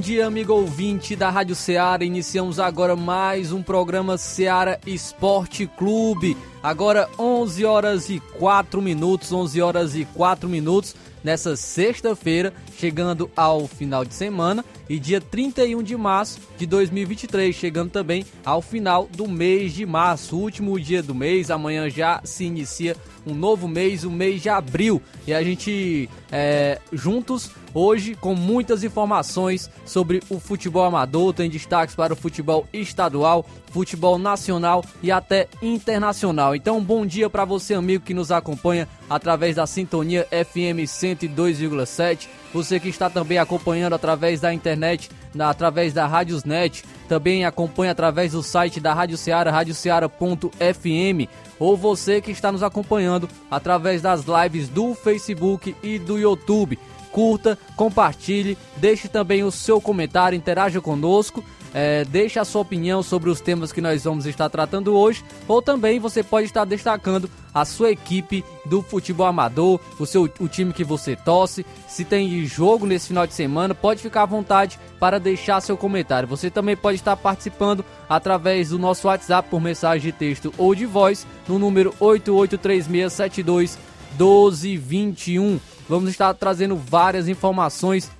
Dia, amigo ouvinte da Rádio Ceará. Iniciamos agora mais um programa Ceará Esporte Clube. Agora 11 horas e 4 minutos, 11 horas e 4 minutos nessa sexta-feira, chegando ao final de semana e dia 31 de março de 2023, chegando também ao final do mês de março, último dia do mês. Amanhã já se inicia um novo mês, o mês de abril, e a gente é, juntos hoje com muitas informações sobre o futebol amador, tem destaques para o futebol estadual, futebol nacional e até internacional. Então, bom dia para você, amigo que nos acompanha através da sintonia FM 102,7. Você que está também acompanhando através da internet, na, através da Rádiosnet, também acompanha através do site da Rádio Ceará, radioceara.fm, ou você que está nos acompanhando através das lives do Facebook e do YouTube curta, compartilhe, deixe também o seu comentário, interaja conosco. É, deixe a sua opinião sobre os temas que nós vamos estar tratando hoje, ou também você pode estar destacando a sua equipe do futebol amador, o seu o time que você torce. Se tem jogo nesse final de semana, pode ficar à vontade para deixar seu comentário. Você também pode estar participando através do nosso WhatsApp por mensagem de texto ou de voz no número 883672 1221. Vamos estar trazendo várias informações.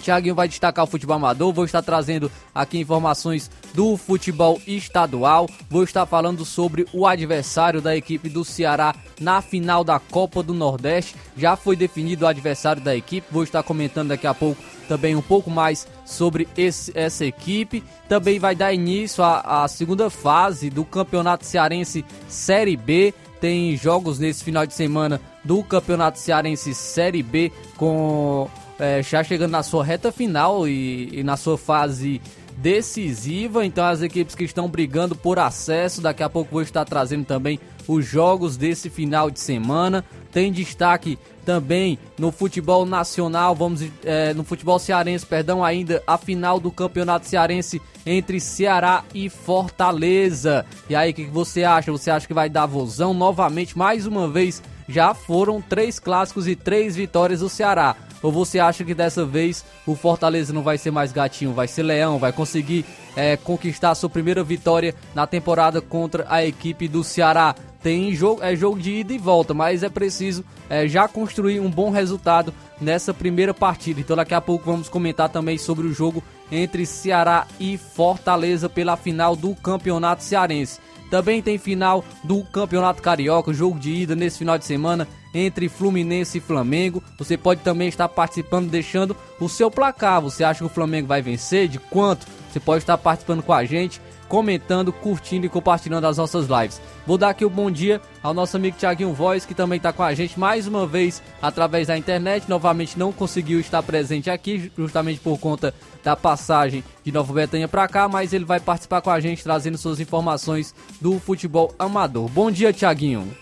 Thiaguinho vai destacar o futebol amador, vou estar trazendo aqui informações do futebol estadual, vou estar falando sobre o adversário da equipe do Ceará na final da Copa do Nordeste. Já foi definido o adversário da equipe, vou estar comentando daqui a pouco também um pouco mais sobre esse, essa equipe. Também vai dar início à segunda fase do Campeonato Cearense Série B. Tem jogos nesse final de semana do Campeonato Cearense Série B, com é, já chegando na sua reta final e, e na sua fase decisiva. Então, as equipes que estão brigando por acesso, daqui a pouco vou estar trazendo também os jogos desse final de semana. Tem destaque também no futebol nacional, vamos é, no futebol cearense, perdão, ainda a final do campeonato cearense entre Ceará e Fortaleza. E aí, o que você acha? Você acha que vai dar vozão novamente, mais uma vez? Já foram três clássicos e três vitórias do Ceará. Ou você acha que dessa vez o Fortaleza não vai ser mais gatinho, vai ser leão, vai conseguir é, conquistar sua primeira vitória na temporada contra a equipe do Ceará? Tem jogo, é jogo de ida e volta, mas é preciso é, já construir um bom resultado nessa primeira partida. Então daqui a pouco vamos comentar também sobre o jogo entre Ceará e Fortaleza pela final do Campeonato Cearense. Também tem final do Campeonato Carioca, jogo de ida nesse final de semana entre Fluminense e Flamengo. Você pode também estar participando, deixando o seu placar. Você acha que o Flamengo vai vencer? De quanto? Você pode estar participando com a gente comentando, curtindo e compartilhando as nossas lives. Vou dar aqui o um bom dia ao nosso amigo Thiaguinho Voz, que também está com a gente mais uma vez através da internet. Novamente não conseguiu estar presente aqui, justamente por conta da passagem de Nova Betânia para cá, mas ele vai participar com a gente trazendo suas informações do futebol amador. Bom dia, Thiaguinho.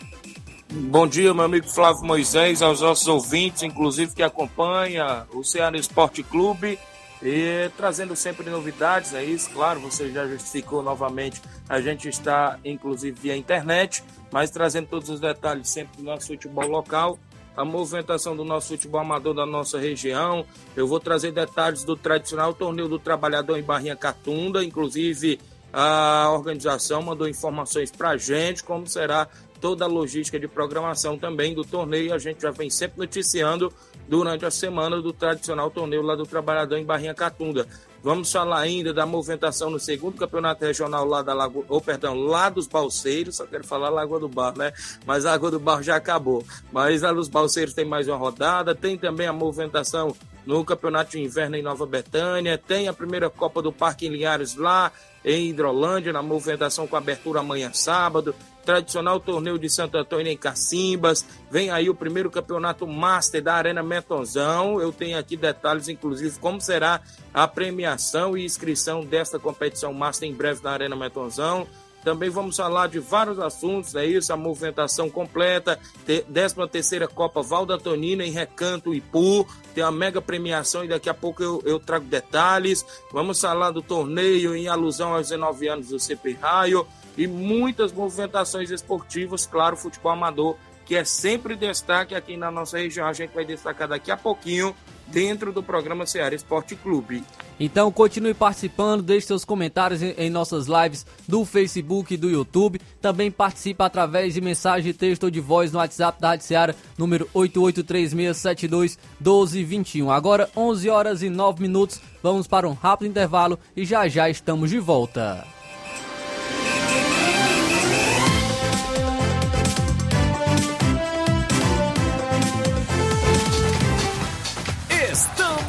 Bom dia, meu amigo Flávio Moisés, aos nossos ouvintes, inclusive que acompanha o Ceará Esporte Clube e trazendo sempre novidades, é isso, claro, você já justificou novamente, a gente está inclusive via internet, mas trazendo todos os detalhes sempre do nosso futebol local, a movimentação do nosso futebol amador da nossa região. Eu vou trazer detalhes do tradicional torneio do trabalhador em Barrinha Catunda, inclusive a organização mandou informações para a gente, como será toda a logística de programação também do torneio. A gente já vem sempre noticiando durante a semana do tradicional torneio lá do Trabalhador em Barrinha Catunda. Vamos falar ainda da movimentação no segundo campeonato regional lá da Lagoa, ou perdão, lá dos Balseiros, só quero falar Lagoa do Bar, né? Mas a Água do Bar já acabou. Mas lá dos Balseiros tem mais uma rodada, tem também a movimentação no Campeonato de Inverno em Nova Betânia, tem a primeira Copa do Parque em Linhares lá em Hidrolândia, na movimentação com abertura amanhã sábado, tradicional torneio de Santo Antônio em Cacimbas, vem aí o primeiro campeonato Master da Arena Metonzão, eu tenho aqui detalhes, inclusive, como será a premiação e inscrição desta competição Master em breve na Arena Metonzão, também vamos falar de vários assuntos, é isso, a movimentação completa, 13 terceira Copa Valda Tonina em Recanto Ipu, tem a mega premiação e daqui a pouco eu, eu, trago detalhes. Vamos falar do torneio em alusão aos 19 anos do CP Raio e muitas movimentações esportivas, claro, futebol amador, que é sempre destaque aqui na nossa região. A gente vai destacar daqui a pouquinho dentro do programa Ceará Esporte Clube. Então continue participando, deixe seus comentários em, em, nossas lives do Facebook e do YouTube. Também participe através de mensagem texto ou de voz no WhatsApp da Rádio Ceará, número 8836721221. Agora 11 horas e 9 minutos, vamos para um rápido intervalo e já já estamos de volta.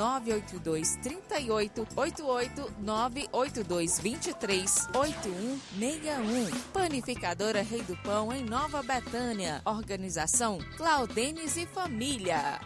982 38 88 982 23 8161. Panificadora Rei do Pão, em Nova Betânia. Organização Claudenes e Família.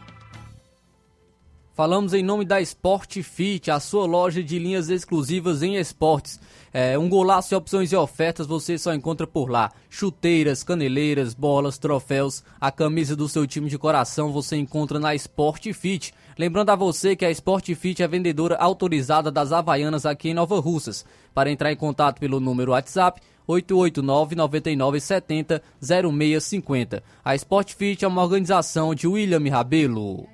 Falamos em nome da Sport Fit, a sua loja de linhas exclusivas em esportes. É, um golaço de opções e ofertas você só encontra por lá. Chuteiras, caneleiras, bolas, troféus, a camisa do seu time de coração você encontra na Sport Fit. Lembrando a você que a Sport Fit é vendedora autorizada das Havaianas aqui em Nova Russas. Para entrar em contato pelo número WhatsApp 889 9970 0650. A Sport Fit é uma organização de William Rabelo.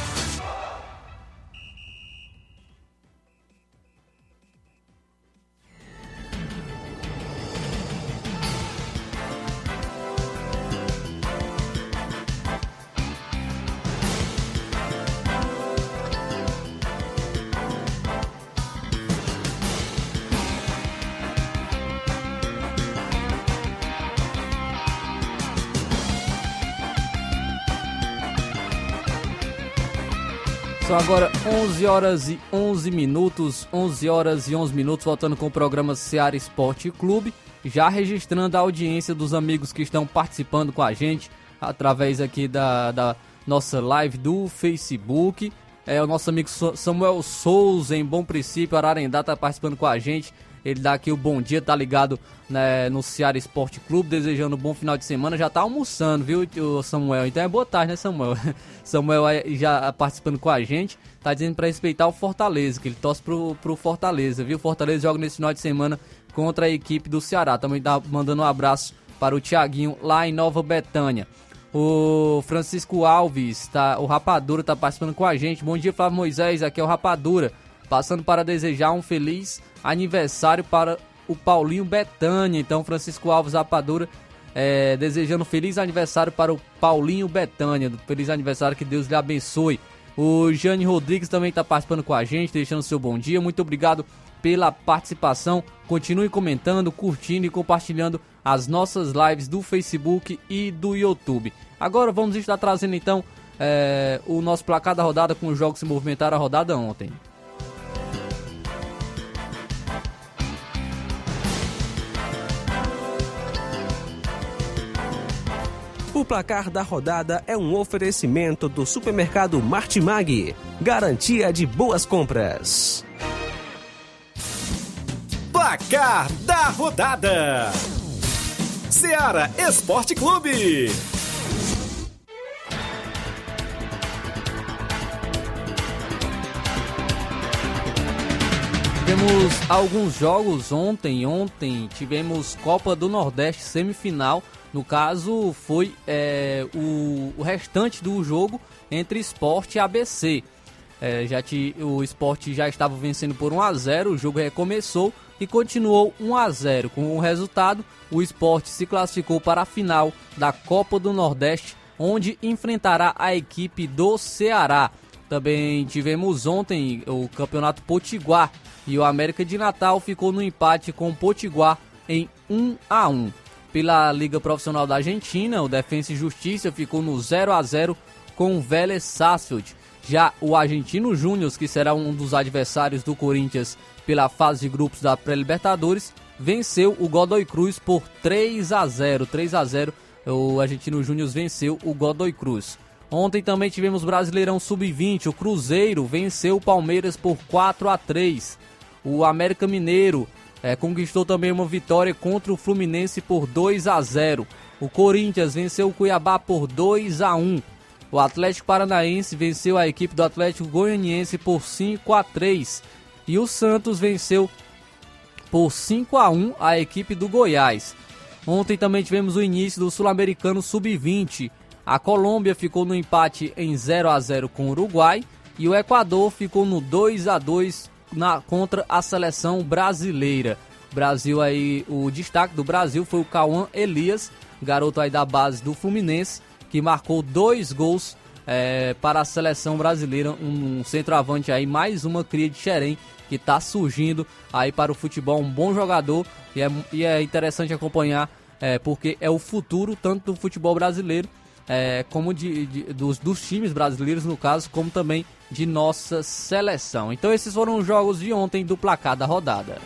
São agora 11 horas e 11 minutos, 11 horas e 11 minutos, voltando com o programa Seara Esporte Clube, já registrando a audiência dos amigos que estão participando com a gente através aqui da, da nossa live do Facebook. É o nosso amigo Samuel Souza, em Bom Princípio, Ararendá, está participando com a gente. Ele dá aqui o bom dia, tá ligado né, no Ceará Esporte Clube, desejando um bom final de semana. Já tá almoçando, viu, Samuel? Então é boa tarde, né, Samuel? Samuel já participando com a gente, tá dizendo para respeitar o Fortaleza, que ele torce pro, pro Fortaleza, viu? Fortaleza joga nesse final de semana contra a equipe do Ceará. Também tá mandando um abraço para o Tiaguinho lá em Nova Betânia. O Francisco Alves, tá, o Rapadura tá participando com a gente. Bom dia, Flávio Moisés, aqui é o Rapadura. Passando para desejar um feliz aniversário para o Paulinho Betânia. Então, Francisco Alves Rapadura é, desejando feliz aniversário para o Paulinho Betânia. Feliz aniversário, que Deus lhe abençoe. O Jane Rodrigues também está participando com a gente, deixando seu bom dia. Muito obrigado pela participação. Continue comentando, curtindo e compartilhando as nossas lives do Facebook e do YouTube. Agora vamos estar trazendo então é, o nosso placar da rodada com os jogos que se movimentaram a rodada ontem. O placar da rodada é um oferecimento do supermercado Martimag. Garantia de boas compras. Placar da rodada: Seara Esporte Clube. Tivemos alguns jogos ontem. Ontem tivemos Copa do Nordeste semifinal. No caso, foi é, o, o, restante do jogo entre Esporte e ABC. É, já te, o Esporte já estava vencendo por 1 a 0 o jogo recomeçou e continuou 1 a 0 Com o resultado, o Esporte se classificou para a final da Copa do Nordeste, onde enfrentará a equipe do Ceará. Também tivemos ontem o Campeonato Potiguar e o América de Natal ficou no empate com o Potiguar em 1 a 1. Pela Liga Profissional da Argentina, o Defensa e Justiça ficou no 0 a 0 com o Vélez Sarsfield. Já o Argentino Júnior, que será um dos adversários do Corinthians pela fase de grupos da Pré-Libertadores, venceu o Godoy Cruz por 3 a 0. 3 a 0. O Argentino Júnior venceu o Godoy Cruz. Ontem também tivemos Brasileirão Sub-20. O Cruzeiro venceu o Palmeiras por 4 a 3. O América Mineiro é, conquistou também uma vitória contra o Fluminense por 2 a 0. O Corinthians venceu o Cuiabá por 2 a 1. O Atlético Paranaense venceu a equipe do Atlético Goianiense por 5 a 3. E o Santos venceu por 5 a 1 a equipe do Goiás. Ontem também tivemos o início do Sul-Americano Sub-20. A Colômbia ficou no empate em 0 a 0 com o Uruguai e o Equador ficou no 2 a 2 na, contra a seleção brasileira. Brasil aí, o destaque do Brasil foi o Cauã Elias, garoto aí da base do Fluminense, que marcou dois gols é, para a seleção brasileira, um, um centroavante aí, mais uma cria de Xerém, que está surgindo aí para o futebol, um bom jogador e é, e é interessante acompanhar, é, porque é o futuro tanto do futebol brasileiro é, como de, de, dos, dos times brasileiros, no caso, como também de nossa seleção. Então esses foram os jogos de ontem do placar da rodada.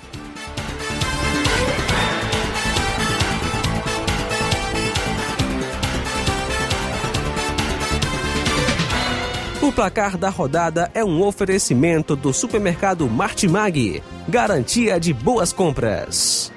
O placar da rodada é um oferecimento do supermercado Martimag. Garantia de boas compras.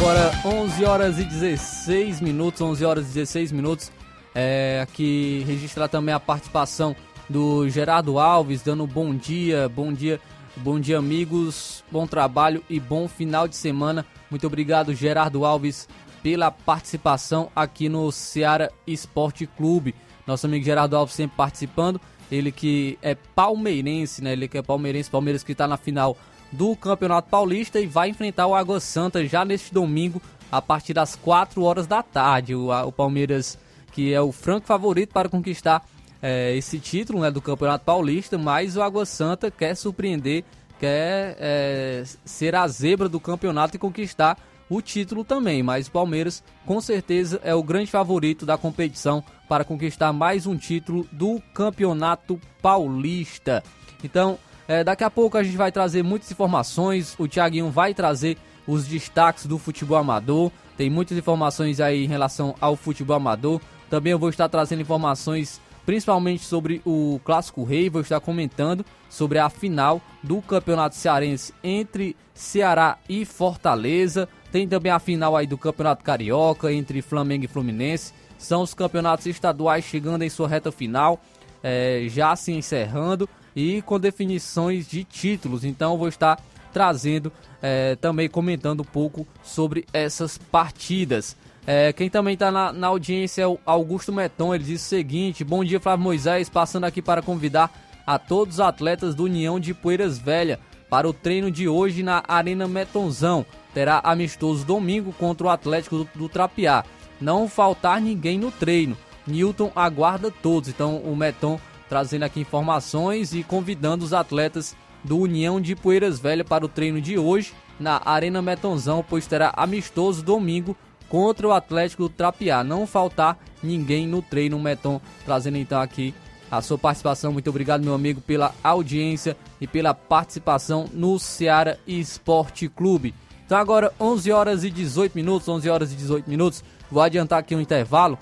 Agora 11 horas e 16 minutos, 11 horas e 16 minutos. É, aqui registrar também a participação do Gerardo Alves, dando bom dia, bom dia, bom dia amigos, bom trabalho e bom final de semana. Muito obrigado Gerardo Alves pela participação aqui no Ceará Esporte Clube. Nosso amigo Gerardo Alves sempre participando, ele que é palmeirense, né? Ele que é palmeirense, Palmeiras que está na final do Campeonato Paulista e vai enfrentar o Água Santa já neste domingo a partir das 4 horas da tarde. O, o Palmeiras, que é o franco favorito para conquistar é, esse título né, do Campeonato Paulista, mas o Água Santa quer surpreender, quer é, ser a zebra do campeonato e conquistar o título também. Mas o Palmeiras, com certeza, é o grande favorito da competição para conquistar mais um título do Campeonato Paulista. Então, é, daqui a pouco a gente vai trazer muitas informações. O Thiaguinho vai trazer os destaques do futebol amador. Tem muitas informações aí em relação ao futebol amador. Também eu vou estar trazendo informações principalmente sobre o Clássico Rei. Vou estar comentando sobre a final do Campeonato Cearense entre Ceará e Fortaleza. Tem também a final aí do Campeonato Carioca entre Flamengo e Fluminense. São os campeonatos estaduais chegando em sua reta final, é, já se encerrando e com definições de títulos. Então vou estar trazendo é, também comentando um pouco sobre essas partidas. É, quem também está na, na, audiência é o Augusto Meton. Ele diz o seguinte: Bom dia, Flávio Moisés. Passando aqui para convidar a todos os atletas do União de Poeiras Velha para o treino de hoje na Arena Metonzão. Terá amistoso domingo contra o Atlético do, do Trapiá. Não faltar ninguém no treino. Newton aguarda todos. Então o Meton trazendo aqui informações e convidando os atletas do União de Poeiras Velha para o treino de hoje na Arena Metonzão, pois terá amistoso domingo contra o Atlético do Trapiá. Não faltar ninguém no treino, Meton trazendo então aqui a sua participação. Muito obrigado, meu amigo, pela audiência e pela participação no Ceará Esporte Clube. Então agora 11 horas e 18 minutos, 11 horas e 18 minutos. Vou adiantar aqui um intervalo.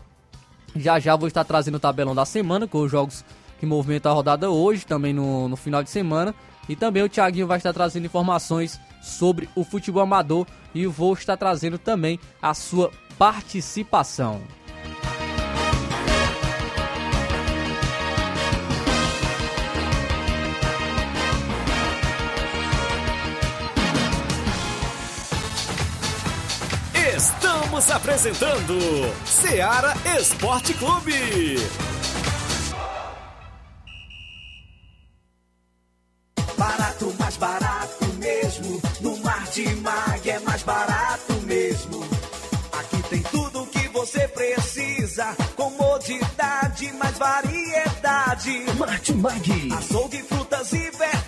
Já já vou estar trazendo o tabelão da semana com os jogos que movimentam a rodada hoje, também no, no final de semana. E também o Thiaguinho vai estar trazendo informações sobre o futebol amador e vou estar trazendo também a sua participação. Estamos apresentando Seara Esporte Clube. Barato, mais barato mesmo. No Mar de Mag é mais barato mesmo. Aqui tem tudo o que você precisa. Comodidade, mais variedade. Martimag. Açougue, frutas e verduras.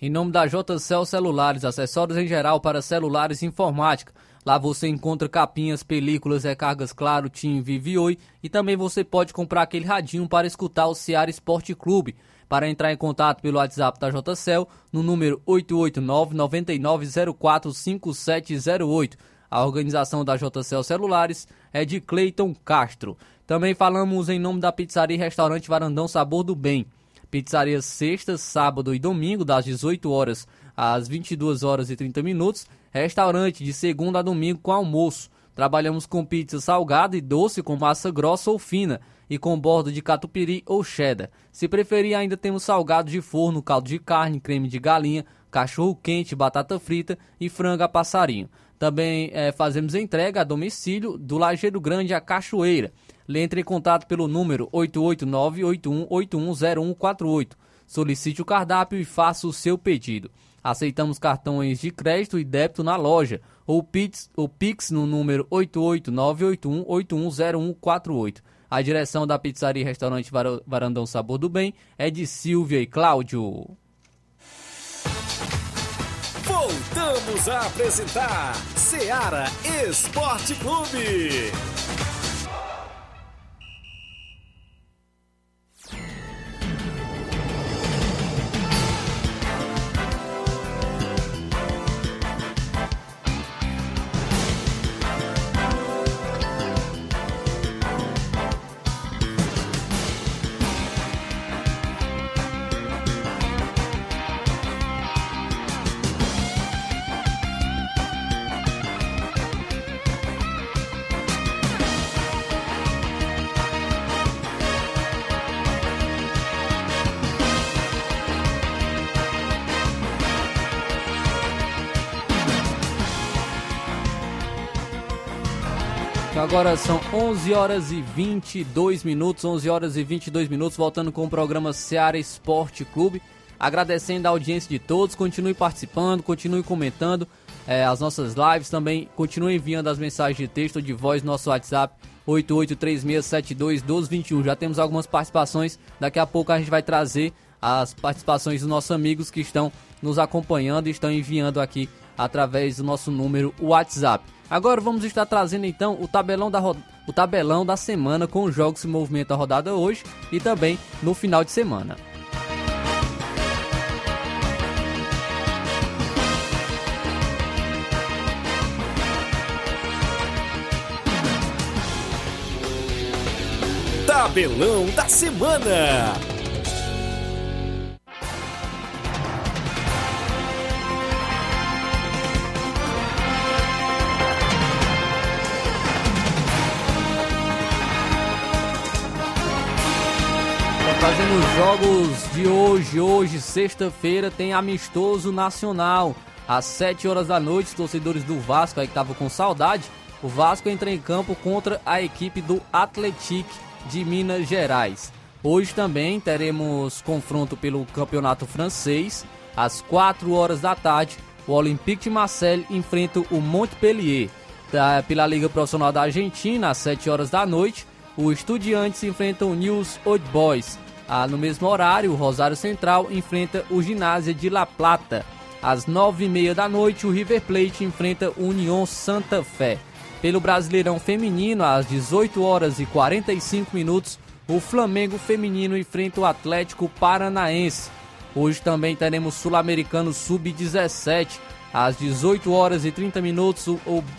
Em nome da JCL Celulares, acessórios em geral para celulares e informática. Lá você encontra capinhas, películas, recargas Claro, TIM, Vivi Oi e também você pode comprar aquele radinho para escutar o Ceará Esporte Clube. Para entrar em contato pelo WhatsApp da JCL no número 889-9904-5708. A organização da JCL Celulares é de Cleiton Castro. Também falamos em nome da pizzaria e restaurante Varandão Sabor do Bem. Pizzaria sexta, sábado e domingo, das 18 horas às 22 horas e 30 minutos. Restaurante de segunda a domingo com almoço. Trabalhamos com pizza salgada e doce com massa grossa ou fina e com borda de catupiry ou cheddar. Se preferir, ainda temos salgado de forno, caldo de carne, creme de galinha, cachorro quente, batata frita e frango a passarinho. Também é, fazemos entrega a domicílio do Lajeiro Grande à Cachoeira. Lhe entre em contato pelo número 889-81810148. Solicite o cardápio e faça o seu pedido. Aceitamos cartões de crédito e débito na loja ou Pix, ou Pix no número 88981810148. A direção da pizzaria e restaurante Varandão Sabor do Bem é de Silvia e Cláudio. Voltamos a apresentar Seara Esporte Clube. Agora são 11 horas e 22 minutos, 11 horas e 22 minutos, voltando com o programa Seara Esporte Clube. Agradecendo a audiência de todos, continue participando, continue comentando é, as nossas lives, também continue enviando as mensagens de texto ou de voz no nosso WhatsApp 8836721221. Já temos algumas participações, daqui a pouco a gente vai trazer as participações dos nossos amigos que estão nos acompanhando e estão enviando aqui através do nosso número WhatsApp. Agora vamos estar trazendo então o tabelão da, o tabelão da semana com os jogos que movimentam a rodada hoje e também no final de semana. Tabelão da semana. Fazendo os jogos de hoje, hoje, sexta-feira, tem amistoso nacional. às 7 horas da noite, torcedores do Vasco aí que estavam com saudade, o Vasco entra em campo contra a equipe do Atlético de Minas Gerais. Hoje também teremos confronto pelo Campeonato Francês, às 4 horas da tarde, o Olympique de Marseille enfrenta o Montpellier. Da, pela Liga Profissional da Argentina, às 7 horas da noite, o Estudiantes enfrenta o News Old Boys. Ah, no mesmo horário, o Rosário Central enfrenta o Ginásio de La Plata. Às 9h30 da noite, o River Plate enfrenta o União Santa Fé. Pelo Brasileirão Feminino, às 18 horas e 45 minutos, o Flamengo Feminino enfrenta o Atlético Paranaense. Hoje também teremos Sul-Americano Sub-17. Às 18 horas e 30 minutos,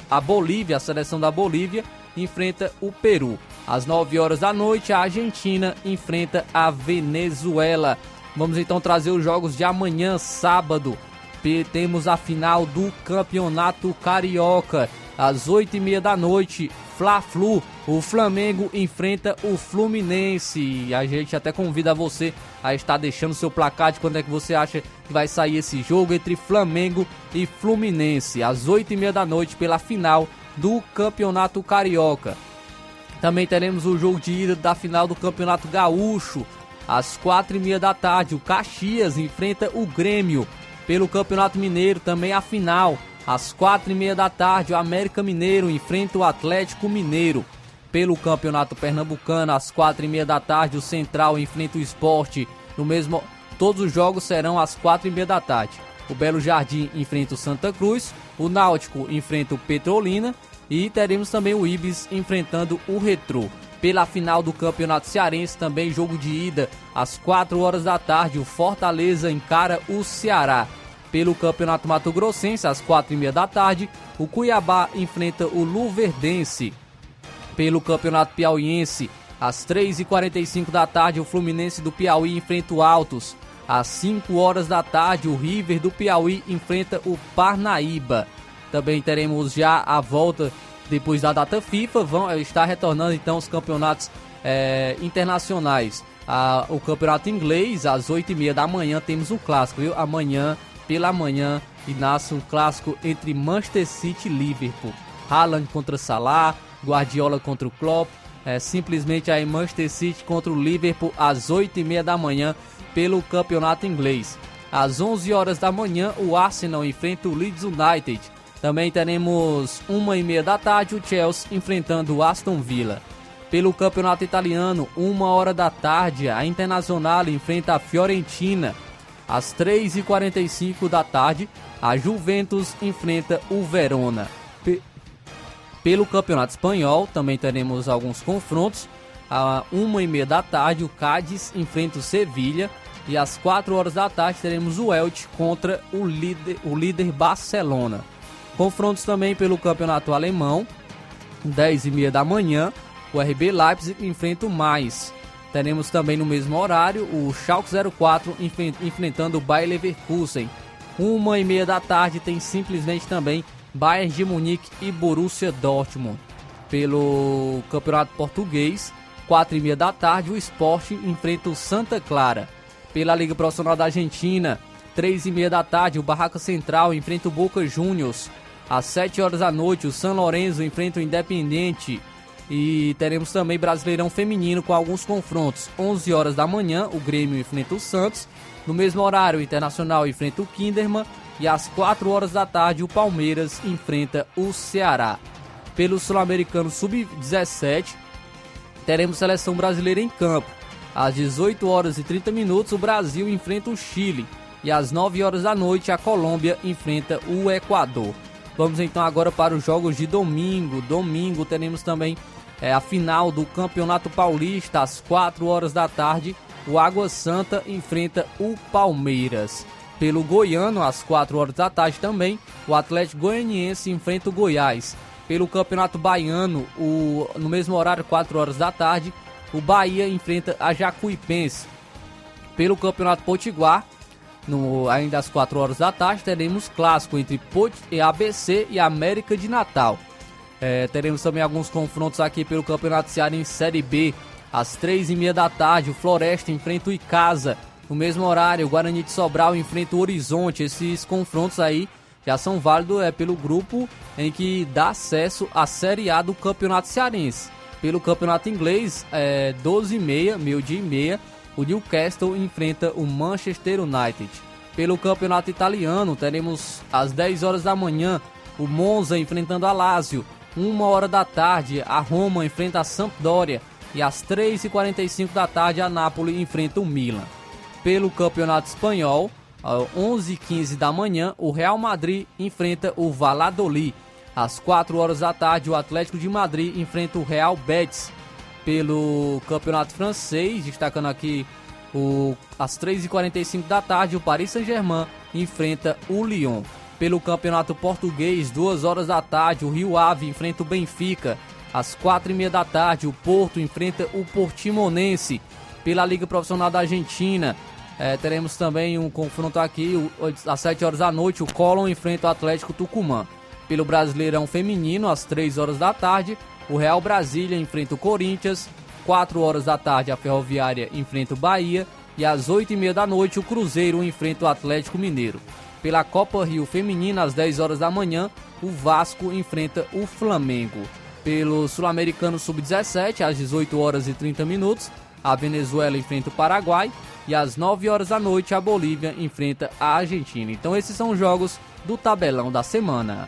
a Bolívia, a seleção da Bolívia, enfrenta o Peru. Às 9 horas da noite, a Argentina enfrenta a Venezuela. Vamos então trazer os jogos de amanhã, sábado. Temos a final do Campeonato Carioca. Às 8 e meia da noite, Fla-Flu. O Flamengo enfrenta o Fluminense. E a gente até convida você a estar deixando seu placar de quando é que você acha que vai sair esse jogo entre Flamengo e Fluminense. Às 8 e meia da noite, pela final do Campeonato Carioca. Também teremos o jogo de ida da final do Campeonato Gaúcho. Às quatro e meia da tarde, o Caxias enfrenta o Grêmio. Pelo Campeonato Mineiro, também a final. Às quatro e meia da tarde, o América Mineiro enfrenta o Atlético Mineiro. Pelo Campeonato Pernambucano, às quatro e meia da tarde, o Central enfrenta o Esporte. No mesmo, todos os jogos serão às quatro e meia da tarde. O Belo Jardim enfrenta o Santa Cruz, o Náutico enfrenta o Petrolina e teremos também o Ibis enfrentando o Retrô. Pela final do Campeonato Cearense, também jogo de ida, às 4 horas da tarde, o Fortaleza encara o Ceará. Pelo Campeonato Mato Grossense, às 4 e meia da tarde, o Cuiabá enfrenta o Luverdense. Pelo Campeonato Piauiense, às 3h45 da tarde, o Fluminense do Piauí enfrenta o Altos. Às 5 horas da tarde, o River do Piauí enfrenta o Parnaíba. Também teremos já a volta depois da data FIFA. Vão estar retornando então os campeonatos é, internacionais. O campeonato inglês, às 8h30 da manhã, temos um clássico, viu? Amanhã, pela manhã, e nasce um clássico entre Manchester City e Liverpool. Haaland contra Salah, Guardiola contra o Klopp. É, simplesmente aí Manchester City contra o Liverpool às 8h30 da manhã pelo campeonato inglês. Às 11 horas da manhã, o Arsenal enfrenta o Leeds United. Também teremos uma e meia da tarde o Chelsea enfrentando o Aston Villa. Pelo campeonato italiano, uma hora da tarde, a Internacional enfrenta a Fiorentina. Às 3h45 da tarde, a Juventus enfrenta o Verona. Pelo campeonato espanhol, também teremos alguns confrontos. À uma e meia da tarde, o Cádiz enfrenta o Sevilha. E às 4 horas da tarde teremos o Elche contra o líder, o líder Barcelona. Confrontos também pelo campeonato alemão. 10 e meia da manhã, o RB Leipzig enfrenta o Mais. Teremos também no mesmo horário o Schalke 04 enfrentando o Bayer Leverkusen. Uma e meia da tarde tem simplesmente também Bayern de Munique e Borussia Dortmund. Pelo Campeonato Português, quatro e meia da tarde, o Sport enfrenta o Santa Clara. Pela Liga Profissional da Argentina, três e meia da tarde, o Barraca Central enfrenta o Boca Juniors. Às 7 horas da noite, o São Lourenço enfrenta o Independente. E teremos também Brasileirão Feminino com alguns confrontos. 11 horas da manhã, o Grêmio enfrenta o Santos. No mesmo horário, o Internacional enfrenta o Kinderman. E às 4 horas da tarde, o Palmeiras enfrenta o Ceará. Pelo Sul-Americano Sub-17, teremos seleção brasileira em campo. Às 18 horas e 30 minutos, o Brasil enfrenta o Chile. E às 9 horas da noite, a Colômbia enfrenta o Equador. Vamos então agora para os jogos de domingo. Domingo teremos também é, a final do Campeonato Paulista às 4 horas da tarde. O Água Santa enfrenta o Palmeiras. Pelo Goiano, às 4 horas da tarde também, o Atlético Goianiense enfrenta o Goiás. Pelo Campeonato Baiano, o, no mesmo horário, 4 horas da tarde, o Bahia enfrenta a Jacuipense. Pelo Campeonato Potiguar, no, ainda às 4 horas da tarde, teremos clássico entre ABC e América de Natal. É, teremos também alguns confrontos aqui pelo Campeonato Cearense Série B. Às 3 e meia da tarde, o Floresta enfrenta o Icasa. No mesmo horário, o Guarani de Sobral enfrenta o Horizonte. Esses confrontos aí já são válidos é, pelo grupo em que dá acesso à Série A do Campeonato Cearense. Pelo Campeonato Inglês, é, 12 e meia, meio dia e meia, o Newcastle enfrenta o Manchester United. Pelo Campeonato Italiano, teremos às 10 horas da manhã o Monza enfrentando a Lazio. Uma hora da tarde, a Roma enfrenta a Sampdoria. E às 3h45 da tarde, a Napoli enfrenta o Milan. Pelo Campeonato Espanhol, às 11h15 da manhã, o Real Madrid enfrenta o Valladolid. Às 4 horas da tarde, o Atlético de Madrid enfrenta o Real Betis. Pelo Campeonato Francês, destacando aqui o, às 3h45 da tarde, o Paris Saint-Germain enfrenta o Lyon. Pelo Campeonato Português, 2 horas da tarde, o Rio Ave enfrenta o Benfica. Às 4h30 da tarde, o Porto enfrenta o Portimonense. Pela Liga Profissional da Argentina, é, teremos também um confronto aqui, o, às 7 horas da noite, o Colón enfrenta o Atlético Tucumã. Pelo Brasileirão Feminino, às 3 horas da tarde, o Real Brasília enfrenta o Corinthians. 4 horas da tarde, a Ferroviária enfrenta o Bahia. E às 8 e meia da noite, o Cruzeiro enfrenta o Atlético Mineiro. Pela Copa Rio Feminina, às 10 horas da manhã, o Vasco enfrenta o Flamengo. Pelo Sul-Americano Sub-17, às 18 horas e 30 minutos, a Venezuela enfrenta o Paraguai e às 9 horas da noite a Bolívia enfrenta a Argentina. Então esses são os jogos do tabelão da semana.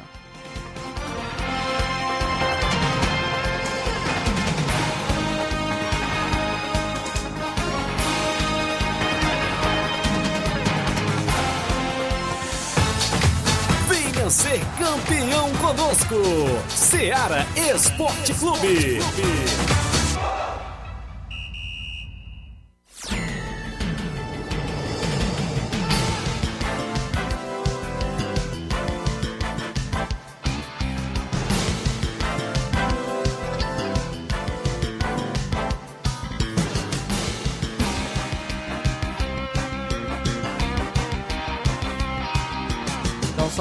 Conosco. Seara Esporte Clube.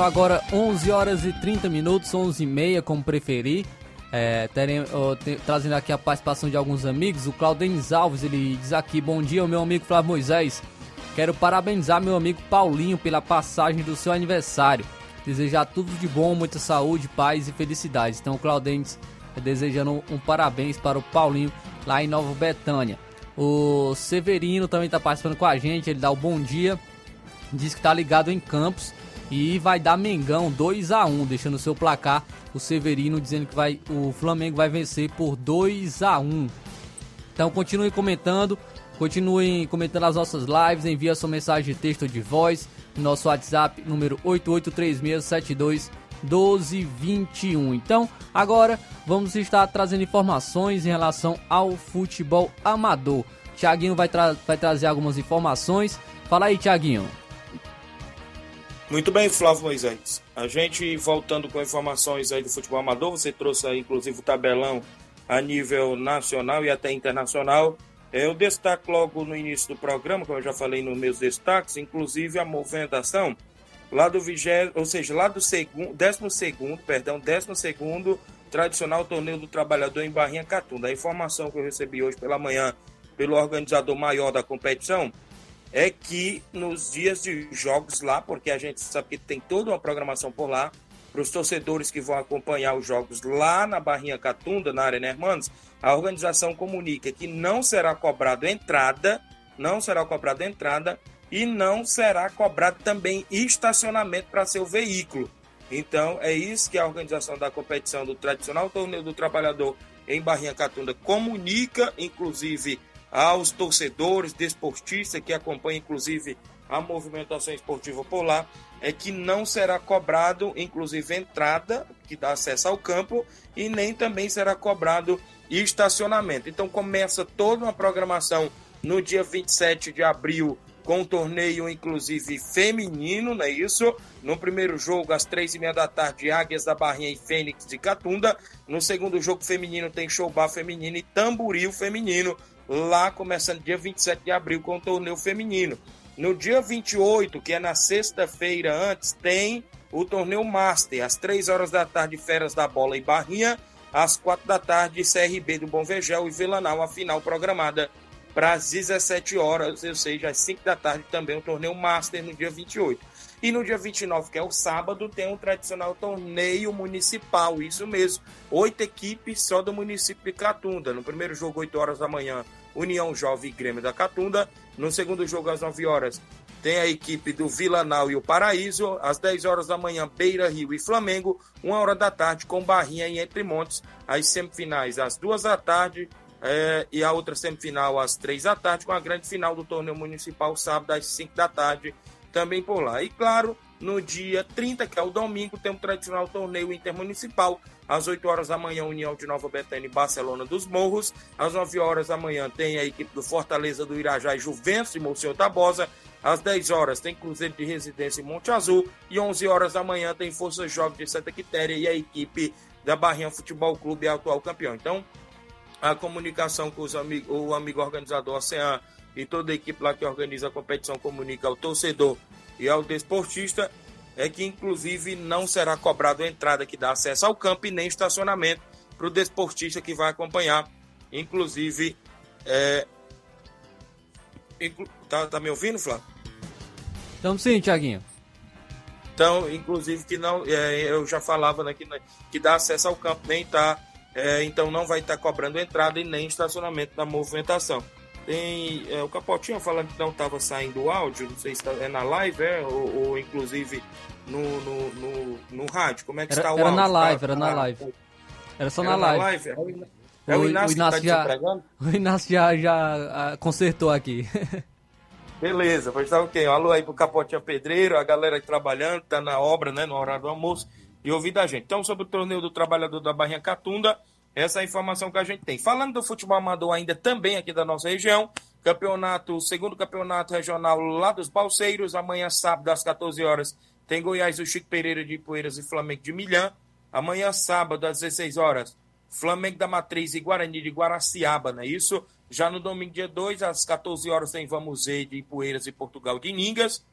Agora 11 horas e 30 minutos, 11 e meia, como preferir. É, terem, te, trazendo aqui a participação de alguns amigos. O Claudenis Alves, ele diz aqui, bom dia, meu amigo Flávio Moisés. Quero parabenizar meu amigo Paulinho pela passagem do seu aniversário. Desejar tudo de bom, muita saúde, paz e felicidades. Então o Claudenis é desejando um, um parabéns para o Paulinho lá em Nova Betânia. O Severino também está participando com a gente, ele dá o bom dia. Diz que está ligado em Campos e vai dar Mengão 2 a 1 deixando seu placar o Severino dizendo que vai, o Flamengo vai vencer por 2 a 1 Então continue comentando, continue comentando as nossas lives, envie a sua mensagem de texto ou de voz no nosso WhatsApp número 883672 1221. Então, agora vamos estar trazendo informações em relação ao futebol amador. Tiaguinho vai, tra vai trazer algumas informações. Fala aí, Tiaguinho. Muito bem, Flávio Moisés. A gente voltando com informações aí do futebol amador, você trouxe aí inclusive o tabelão a nível nacional e até internacional. Eu destaco logo no início do programa, como eu já falei nos meus destaques, inclusive a movimentação lá do vigésimo, ou seja, lá do segundo, décimo segundo, perdão, décimo segundo tradicional torneio do trabalhador em Barrinha Catunda. A informação que eu recebi hoje pela manhã pelo organizador maior da competição é que nos dias de jogos lá, porque a gente sabe que tem toda uma programação por lá, para os torcedores que vão acompanhar os jogos lá na Barrinha Catunda, na Arena Hermanos, a organização comunica que não será cobrado entrada, não será cobrado entrada e não será cobrado também estacionamento para seu veículo. Então, é isso que a organização da competição do tradicional torneio do trabalhador em Barrinha Catunda comunica, inclusive aos torcedores, desportistas que acompanham inclusive a movimentação esportiva polar, é que não será cobrado, inclusive, entrada, que dá acesso ao campo, e nem também será cobrado estacionamento. Então começa toda uma programação no dia 27 de abril com um torneio, inclusive, feminino, não é isso? No primeiro jogo, às três e meia da tarde, Águias da Barrinha e Fênix de Catunda. No segundo jogo feminino, tem Showbar feminino e Tamboril feminino lá começando dia 27 de abril com o torneio feminino. No dia 28, que é na sexta-feira antes, tem o torneio Master, às 3 horas da tarde, Feras da Bola em Barrinha, às 4 da tarde, CRB do Bom Vegel e Velanal, a final programada para as 17 horas, ou seja, às 5 da tarde também o torneio Master no dia 28. E no dia 29, que é o sábado, tem um tradicional torneio municipal, isso mesmo. Oito equipes só do município de Catunda. No primeiro jogo, 8 horas da manhã, União Jovem Grêmio da Catunda. No segundo jogo, às 9 horas, tem a equipe do Vilanal e o Paraíso. Às 10 horas da manhã, Beira Rio e Flamengo. Uma hora da tarde, com Barrinha e Entre Montes. As semifinais, às 2 da tarde. É, e a outra semifinal às 3 da tarde, com a grande final do torneio municipal, sábado às 5 da tarde, também por lá. E claro, no dia 30, que é o domingo, tem um tradicional torneio intermunicipal. Às 8 horas da manhã, União de Nova Betânia e Barcelona dos Morros. Às 9 horas da manhã, tem a equipe do Fortaleza do Irajá e Juventus e Monsenhor Tabosa. Às 10 horas, tem Cruzeiro de Residência em Monte Azul. E 11 horas da manhã, tem Força Jovem de Santa Quitéria e a equipe da Barrinha Futebol Clube, atual campeão. Então, a comunicação com os amigos, o amigo organizador Ocean e toda a equipe lá que organiza a competição comunica ao torcedor e ao desportista é que inclusive não será cobrado a entrada que dá acesso ao campo e nem estacionamento para o desportista que vai acompanhar. Inclusive, é... Inclu... Tá, tá me ouvindo, Flávio? Estamos sim, Tiaguinho. Então, inclusive que não, é, eu já falava né, que, que dá acesso ao campo, nem tá, é, então não vai estar tá cobrando entrada e nem estacionamento da movimentação. Tem é, o Capotinho falando que não estava saindo o áudio, não sei se tá, é na live, é, ou, ou inclusive no, no, no, no, rádio. Como é que era, está o era áudio? Na live, era na live, Era só era na live. Na live? É o, Inácio, o Inácio, tá já, o Inácio já, já consertou aqui. Beleza, pois tá ok. Alô aí pro Capotinho Pedreiro, a galera aí trabalhando, tá na obra, né, no horário do almoço, e ouvir da gente. Então, sobre o torneio do trabalhador da Barrinha Catunda, essa é a informação que a gente tem. Falando do futebol amador ainda também aqui da nossa região, campeonato, segundo campeonato regional lá dos Balseiros, amanhã sábado às 14 horas tem Goiás, o Chico Pereira de Poeiras e Flamengo de Milhã. Amanhã sábado às 16 horas, Flamengo da Matriz e Guarani de Guaraciaba, não é isso? Já no domingo dia 2, às 14 horas tem Vamos Ver de Poeiras e Portugal de Ningas.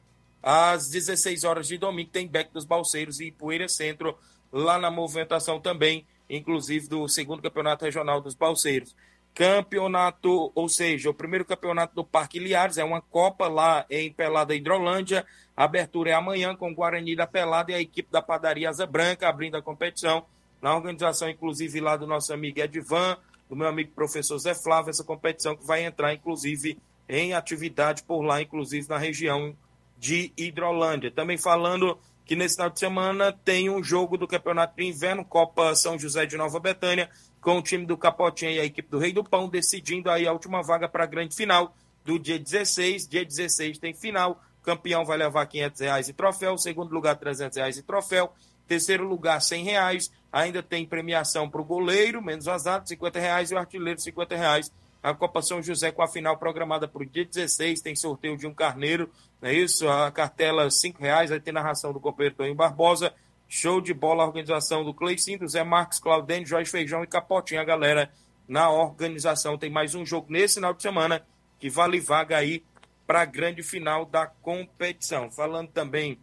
Às 16 horas de domingo tem Beck dos Balseiros e Poeira Centro lá na movimentação também inclusive do segundo campeonato regional dos Balseiros. Campeonato, ou seja, o primeiro campeonato do Parque Liares, é uma Copa lá em Pelada Hidrolândia. A abertura é amanhã com o Guarani da Pelada e a equipe da Padaria Asa Branca abrindo a competição. Na organização, inclusive, lá do nosso amigo Edvan, do meu amigo professor Zé Flávio, essa competição que vai entrar, inclusive, em atividade por lá, inclusive na região de Hidrolândia. Também falando que nesse final de semana tem um jogo do Campeonato de Inverno, Copa São José de Nova Betânia, com o time do Capotinha e a equipe do Rei do Pão, decidindo aí a última vaga para a grande final do dia 16. Dia 16 tem final, campeão vai levar 500 reais e troféu, segundo lugar 300 reais e troféu, terceiro lugar 100 reais, ainda tem premiação para o goleiro, menos vazado, 50 reais, e o artilheiro 50 reais a Copa São José com a final programada para o dia 16, tem sorteio de um carneiro, é isso? A cartela R$ reais, vai ter narração do companheiro Toninho Barbosa, show de bola, a organização do Cleicinho, do Zé Marques, Claudênio, Jorge Feijão e Capotinha, galera, na organização. Tem mais um jogo nesse final de semana que vale vaga aí para a grande final da competição. Falando também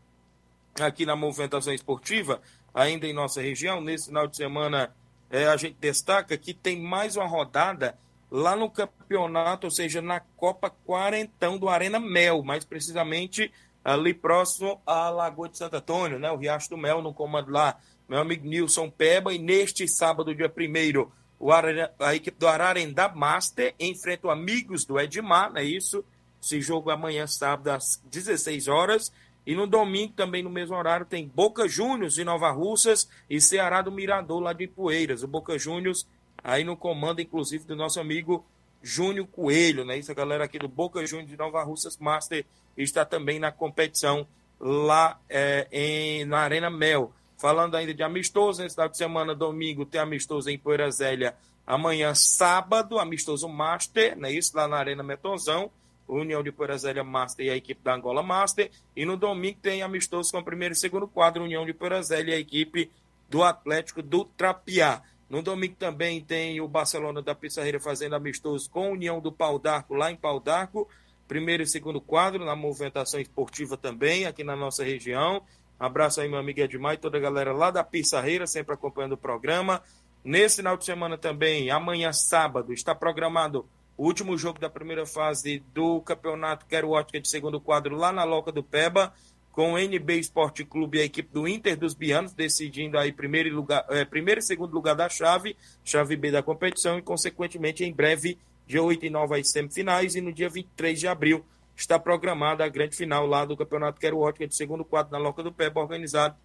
aqui na movimentação esportiva, ainda em nossa região, nesse final de semana é, a gente destaca que tem mais uma rodada lá no campeonato, ou seja, na Copa Quarentão do Arena Mel, mais precisamente ali próximo à Lagoa de Santo Antônio, né? O Riacho do Mel no comando lá, meu amigo Nilson Peba, e neste sábado, dia 1 o a equipe do Ararendá Master enfrenta o Amigos do Edmar, não é isso? Esse jogo amanhã, sábado, às 16 horas. E no domingo, também no mesmo horário, tem Boca Juniors de Nova Russas e Ceará do Mirador, lá de Poeiras. O Boca Juniors aí no comando, inclusive, do nosso amigo Júnior Coelho, né? Isso, a galera aqui do Boca Júnior de Nova Russas Master está também na competição lá é, em, na Arena Mel. Falando ainda de amistoso, nesse final de semana, domingo, tem amistoso em Poeira Zélia. Amanhã, sábado, amistoso Master, né? Isso, lá na Arena Metonzão. União de Poeira Zélia Master e a equipe da Angola Master. E no domingo tem amistoso com o primeiro e segundo quadro, União de Poeira Zélia e a equipe do Atlético do Trapiá. No domingo também tem o Barcelona da Pissarreira fazendo amistoso com a União do Pau d'Arco, lá em Pau d'Arco. Primeiro e segundo quadro, na movimentação esportiva também, aqui na nossa região. Abraço aí, meu amigo Edmar e toda a galera lá da Pissarreira, sempre acompanhando o programa. Nesse final de semana também, amanhã sábado, está programado o último jogo da primeira fase do campeonato Quero Ótica de segundo quadro lá na Loca do Peba, com o NB Esporte Clube e a equipe do Inter dos Bianos, decidindo aí primeiro, lugar, é, primeiro e segundo lugar da chave, chave B da competição, e consequentemente em breve, dia 8 e 9 as semifinais, e no dia 23 de abril está programada a grande final lá do Campeonato Quero Ótica de segundo quadro na Loca do Peba, organizado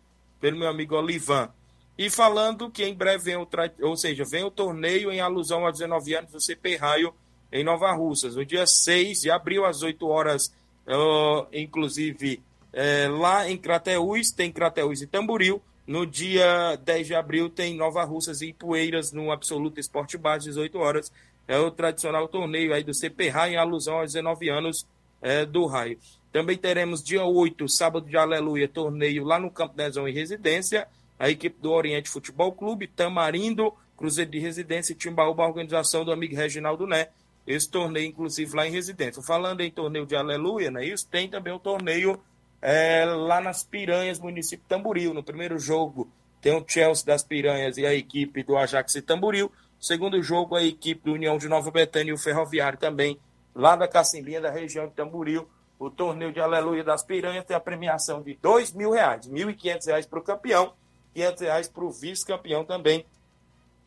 pelo meu amigo Olivan. E falando que em breve vem o, ou seja, vem o torneio em alusão a 19 anos do CP Raio em Nova Russas, no dia 6 de abril, às 8 horas, uh, inclusive é, lá em Crateús, tem Crateús e Tamboril. No dia 10 de abril tem Nova Russas e Poeiras no Absoluto Esporte Bar, 18 horas. É o tradicional torneio aí do CP em alusão aos 19 anos é, do Raio. Também teremos dia 8, sábado de Aleluia, torneio lá no Campo Nezão em Residência a equipe do Oriente Futebol Clube, Tamarindo, Cruzeiro de Residência e Timbaúba, organização do amigo Reginaldo Né. Esse torneio, inclusive, lá em Residência. Falando em torneio de Aleluia, né, isso tem também o torneio é, lá nas Piranhas, município Tamboril. No primeiro jogo tem o Chelsea das Piranhas e a equipe do Ajax e Tamboril. Segundo jogo, a equipe do União de Nova Betânia e o Ferroviário também, lá da Cacimbinha, da região de Tamboril. O torneio de Aleluia das Piranhas tem a premiação de dois mil reais, R$ 1.500 para o campeão 500 reais para o vice-campeão também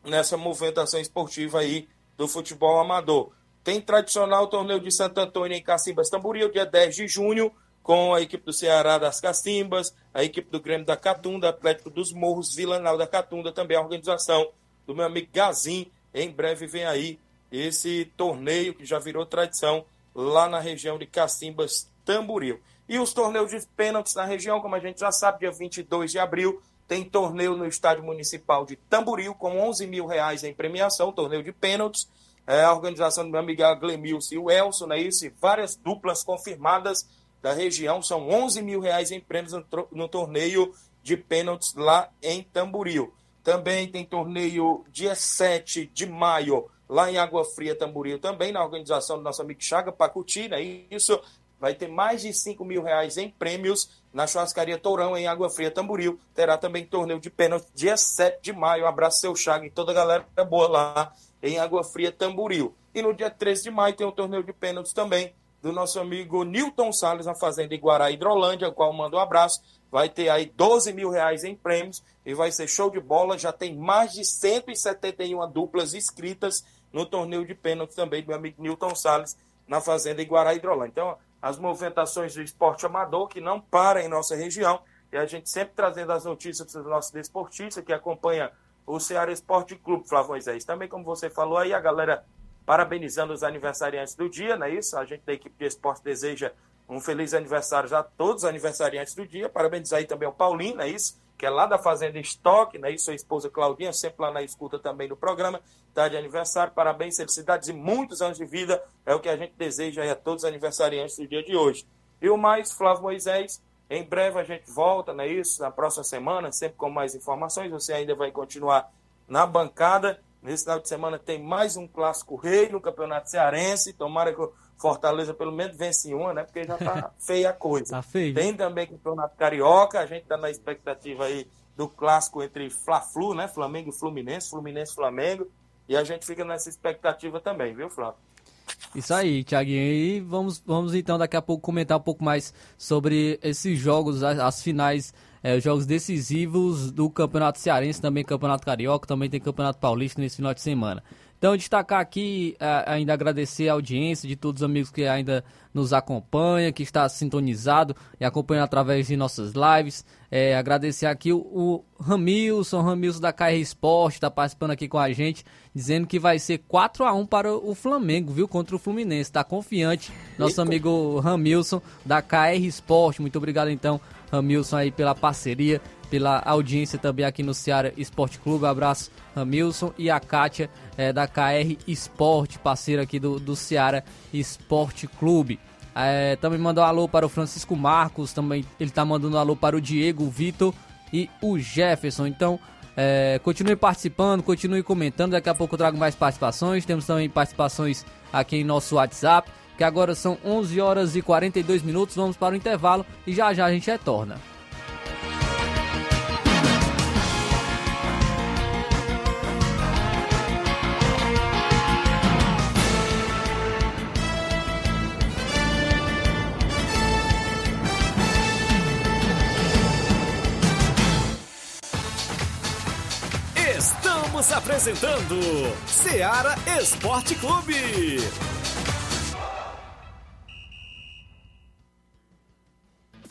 nessa movimentação esportiva aí do futebol amador. Tem tradicional torneio de Santo Antônio em Cacimbas Tamboril, dia 10 de junho, com a equipe do Ceará das Cacimbas, a equipe do Grêmio da Catunda, Atlético dos Morros, Vilanal da Catunda, também a organização do meu amigo Gazin. Em breve vem aí esse torneio que já virou tradição lá na região de Cacimbas Tamboril. E os torneios de pênaltis na região, como a gente já sabe, dia 22 de abril, tem torneio no Estádio Municipal de Tamboril com 11 mil reais em premiação, torneio de pênaltis. É, a organização do meu amigo Glemilson e o Elson, né, isso, várias duplas confirmadas da região. São 11 mil reais em prêmios no, torneio de pênaltis lá em Tamboril. Também tem torneio dia 7 de maio lá em Água Fria, Tamboril, também na organização do nosso amigo Chaga Pacuti, né? Isso vai ter mais de 5 mil reais em prêmios na churrascaria Tourão, em Água Fria, Tamboril. Terá também torneio de pênalti dia 7 de maio. Abraço, seu Chaga e toda a galera boa lá em Água Fria, Tamboril. E no dia 13 de maio tem o um torneio de pênaltis também do nosso amigo Newton Salles, na Fazenda Iguará, Hidrolândia, ao qual mando um abraço. Vai ter aí 12 mil reais em prêmios e vai ser show de bola. Já tem mais de 171 duplas inscritas no torneio de pênaltis também do meu amigo Newton Salles, na Fazenda Iguará, Hidrolândia. Então, as movimentações do esporte amador que não para em nossa região. E a gente sempre trazendo as notícias dos nossos desportistas que acompanha o Ceará Esporte Clube, Flávio Moisés. Também, como você falou aí, a galera parabenizando os aniversariantes do dia, não é isso? A gente da equipe de esporte deseja um feliz aniversário a todos os aniversariantes do dia. Parabenizar aí também o Paulinho, não é isso? Que é lá da Fazenda Estoque, não é isso? Sua esposa Claudinha, sempre lá na escuta também do programa está de aniversário. Parabéns, felicidades e muitos anos de vida. É o que a gente deseja a todos os aniversariantes do dia de hoje. E o mais, Flávio Moisés, em breve a gente volta, não é isso? Na próxima semana, sempre com mais informações. Você ainda vai continuar na bancada. Nesse final de semana tem mais um clássico rei no Campeonato Cearense. Tomara que o Fortaleza pelo menos vence uma, né? Porque já tá feia a coisa. Tá feio. Tem também Campeonato Carioca. A gente tá na expectativa aí do clássico entre Fla-Flu, né? Flamengo e Fluminense, Fluminense e Flamengo. E a gente fica nessa expectativa também, viu, Flávio? Isso aí, Thiaguinho. E vamos, vamos então daqui a pouco comentar um pouco mais sobre esses jogos, as, as finais, é, jogos decisivos do Campeonato Cearense, também Campeonato Carioca, também tem Campeonato Paulista nesse final de semana. Então, destacar aqui, é, ainda agradecer a audiência de todos os amigos que ainda nos acompanham, que está sintonizado e acompanhando através de nossas lives. É, agradecer aqui o, o Ramilson, Ramilson da KR Esporte, está participando aqui com a gente, dizendo que vai ser 4 a 1 para o Flamengo, viu? Contra o Fluminense. Está confiante, nosso amigo Ramilson da KR Esporte. Muito obrigado, então, Ramilson, aí pela parceria, pela audiência também aqui no Ceará Esporte Clube. Abraço, Ramilson e a Kátia é, da KR Esporte, parceira aqui do, do Ceará Esporte Clube. É, também mandou um alô para o Francisco Marcos, também ele está mandando um alô para o Diego, o Vitor e o Jefferson. Então, é, continue participando, continue comentando. Daqui a pouco eu trago mais participações. Temos também participações aqui em nosso WhatsApp, que agora são 11 horas e 42 minutos. Vamos para o intervalo e já já a gente retorna. Estamos apresentando Seara Esporte Clube.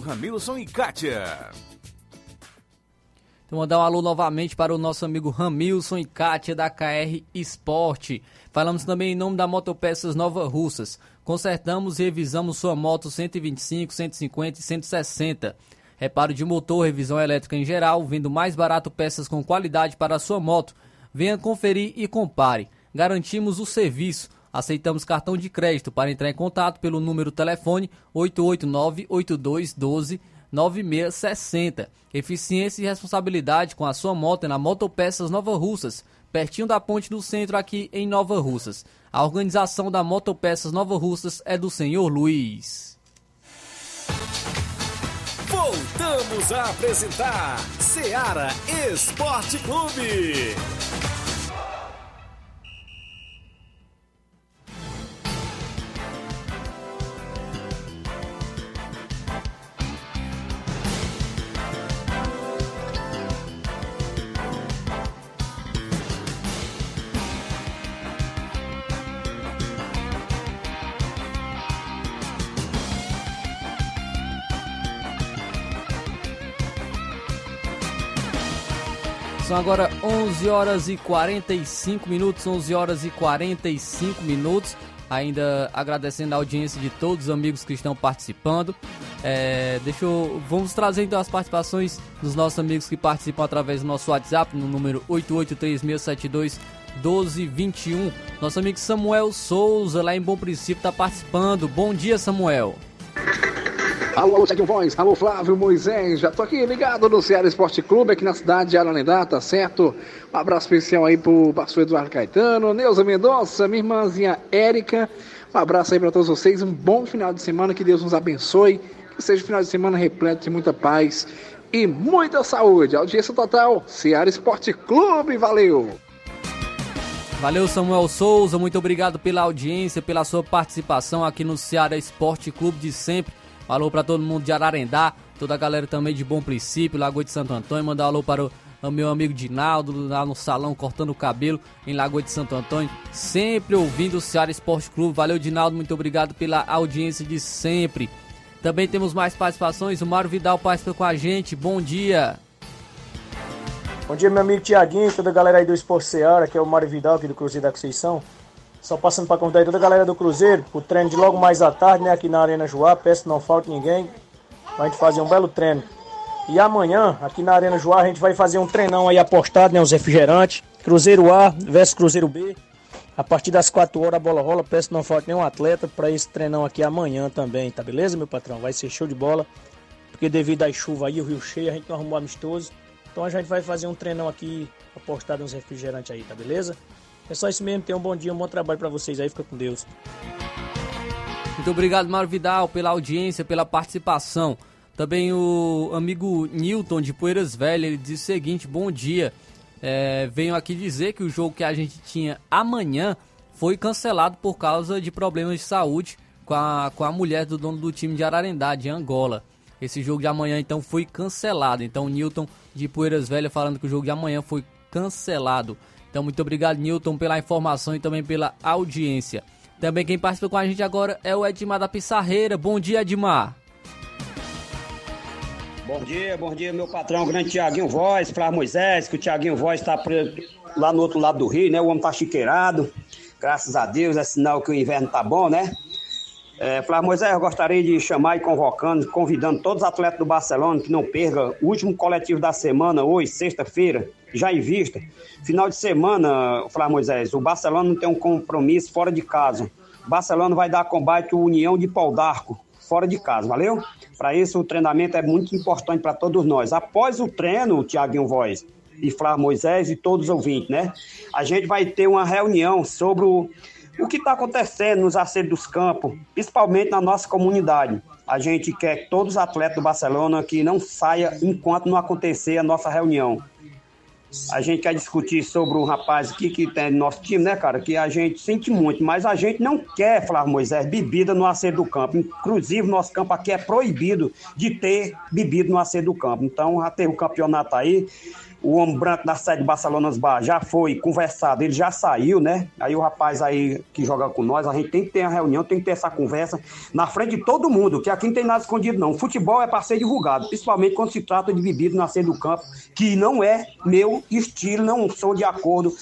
Ramilson e Kátia. Então, mandar um alô novamente para o nosso amigo Ramilson e Kátia da KR Esporte. Falamos também em nome da Motopeças Nova Russas. Consertamos e revisamos sua moto 125, 150 e 160. Reparo de motor, revisão elétrica em geral, vendo mais barato peças com qualidade para a sua moto. Venha conferir e compare. Garantimos o serviço. Aceitamos cartão de crédito para entrar em contato pelo número telefone 889-8212 9660. Eficiência e responsabilidade com a sua moto na Motopeças Nova Russas, pertinho da ponte do centro aqui em Nova Russas. A organização da Motopeças Nova Russas é do senhor Luiz. Voltamos a apresentar Seara Esporte Clube. São agora 11 horas e 45 minutos, 11 horas e 45 minutos. Ainda agradecendo a audiência de todos os amigos que estão participando. É, deixa eu, vamos trazer então as participações dos nossos amigos que participam através do nosso WhatsApp no número 883672 1221. Nosso amigo Samuel Souza, lá em Bom Princípio, está participando. Bom dia, Samuel. Alô, alô, Tiaguinho Voz, alô, Flávio Moisés, já tô aqui ligado no Ceará Esporte Clube, aqui na cidade de Ararendá, tá certo? Um abraço especial aí pro pastor Eduardo Caetano, Neuza Mendonça, minha irmãzinha Érica, um abraço aí para todos vocês, um bom final de semana, que Deus nos abençoe, que seja um final de semana repleto de muita paz e muita saúde. Audiência total, Ceará Esporte Clube, valeu! Valeu, Samuel Souza, muito obrigado pela audiência, pela sua participação aqui no Ceará Esporte Clube de sempre. Alô para todo mundo de Ararendá, toda a galera também de Bom Princípio, Lagoa de Santo Antônio. Mandar um alô para o, o meu amigo Dinaldo, lá no salão, cortando o cabelo em Lagoa de Santo Antônio. Sempre ouvindo o Ceará Esporte Clube. Valeu, Dinaldo, muito obrigado pela audiência de sempre. Também temos mais participações. O Mário Vidal participa com a gente. Bom dia. Bom dia, meu amigo Tiaguinho, toda a galera aí do Esporte Ceará, que é o Mário Vidal aqui do Cruzeiro da Conceição. Só passando para convidar toda a galera do Cruzeiro, o treino de logo mais à tarde, né, aqui na Arena Joá. Peço que não falte ninguém, pra gente fazer um belo treino. E amanhã, aqui na Arena Joá, a gente vai fazer um treinão aí apostado, né, uns refrigerantes. Cruzeiro A versus Cruzeiro B. A partir das 4 horas a bola rola. Peço que não falte nenhum atleta para esse treinão aqui amanhã também, tá beleza, meu patrão? Vai ser show de bola. Porque devido às chuvas aí, o rio cheio, a gente não arrumou amistoso. Então a gente vai fazer um treinão aqui apostado uns refrigerantes aí, tá beleza? É só isso mesmo, tenham um bom dia, um bom trabalho para vocês aí, fica com Deus. Muito obrigado, Mário Vidal, pela audiência, pela participação. Também o amigo Newton de Poeiras Velha, ele diz o seguinte: bom dia. É, venho aqui dizer que o jogo que a gente tinha amanhã foi cancelado por causa de problemas de saúde com a, com a mulher do dono do time de Ararendá, de Angola. Esse jogo de amanhã então foi cancelado. Então, Newton de Poeiras Velha falando que o jogo de amanhã foi cancelado. Então, muito obrigado, Newton, pela informação e também pela audiência. Também quem participa com a gente agora é o Edmar da Pissarreira. Bom dia, Edmar. Bom dia, bom dia, meu patrão, grande Tiaguinho Voz, Flávio Moisés, que o Tiaguinho Voz está lá no outro lado do rio, né? O homem tá chiqueirado. Graças a Deus, é sinal que o inverno tá bom, né? É, Flávio Moisés, eu gostaria de chamar e convocando, convidando todos os atletas do Barcelona que não percam o último coletivo da semana, hoje, sexta-feira, já em vista. Final de semana, Flávio Moisés, o Barcelona não tem um compromisso fora de casa. O Barcelona vai dar combate à União de Pau d'Arco, fora de casa, valeu? Para isso, o treinamento é muito importante para todos nós. Após o treino, Tiaguinho Voz, e Flávio Moisés e todos os ouvintes, né? A gente vai ter uma reunião sobre o, o que está acontecendo nos acertos dos campos, principalmente na nossa comunidade. A gente quer que todos os atletas do Barcelona que não saia enquanto não acontecer a nossa reunião. A gente quer discutir sobre o rapaz aqui que tem no nosso time, né, cara? Que a gente sente muito, mas a gente não quer, Flávio Moisés, bebida no acerto do campo. Inclusive, nosso campo aqui é proibido de ter bebida no acerto do campo. Então, já o campeonato aí o homem branco da sede de Barcelona Bar já foi conversado, ele já saiu, né? Aí o rapaz aí que joga com nós, a gente tem que ter a reunião, tem que ter essa conversa na frente de todo mundo, que aqui não tem nada escondido, não. O futebol é para ser divulgado, principalmente quando se trata de bebida na sede do campo, que não é meu estilo, não sou de acordo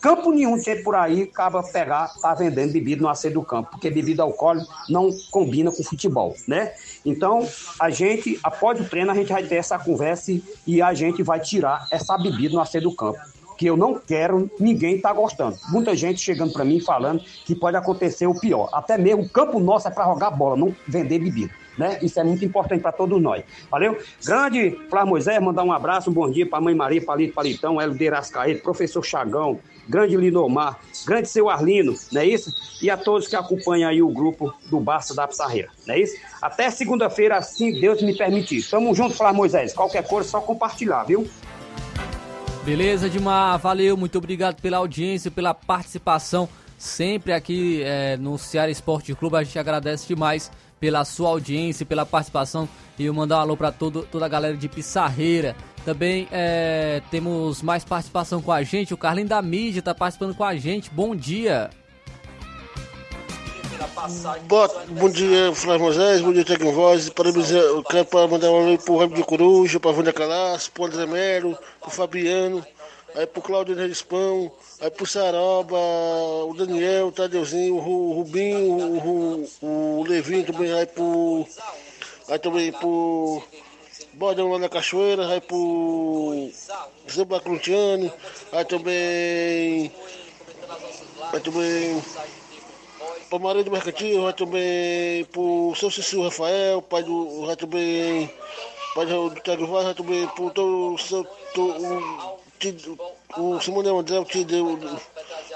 Campo nenhum tem por aí acaba pegar, tá vendendo bebida no acesso do campo, porque bebida alcoólica não combina com futebol, né? Então, a gente, após o treino, a gente vai ter essa conversa e a gente vai tirar essa bebida no acesso do campo. Que eu não quero, ninguém tá gostando. Muita gente chegando para mim falando que pode acontecer o pior. Até mesmo o campo nosso é para jogar bola, não vender bebida. Né? Isso é muito importante para todos nós. Valeu? Grande Flávio Moisés, mandar um abraço, um bom dia para a mãe Maria, Palito Palitão, Helder Ascaeta, professor Chagão, grande Linomar, grande seu Arlino, não é isso? E a todos que acompanham aí o grupo do Barça da Pissarreira, não é isso? Até segunda-feira, assim Deus me permitir. Tamo junto, Flávio Moisés. Qualquer coisa, só compartilhar, viu? Beleza, Dimar, valeu, muito obrigado pela audiência, pela participação sempre aqui é, no Ceará Esporte Clube. A gente agradece demais pela sua audiência, pela participação e eu mandar um alô para toda a galera de Pissarreira. Também é, temos mais participação com a gente. O Carlinho da Mídia está participando com a gente. Bom dia. Boa, bom dia, Flávio Moisés, bom dia, Tecno Voz. Parabéns, eu quero para mandar um alô pro Ramo de Coruja, para Vânia Calaço, pro André Melo, pro Fabiano, aí pro Claudio Pão, aí pro Saroba, o Daniel, o Tadeuzinho, o Rubinho, o, o, o Levinho também, aí pro. Aí também pro. Bordão lá na Cachoeira, aí pro Zé Bacruntiano, aí também. Aí também para Maria do Mercantil, vai também para o seu Cecílio Rafael, pai do, vai também pai do Tiago Vaz, vai também para todo o seu, o, o Simone André, o tio do,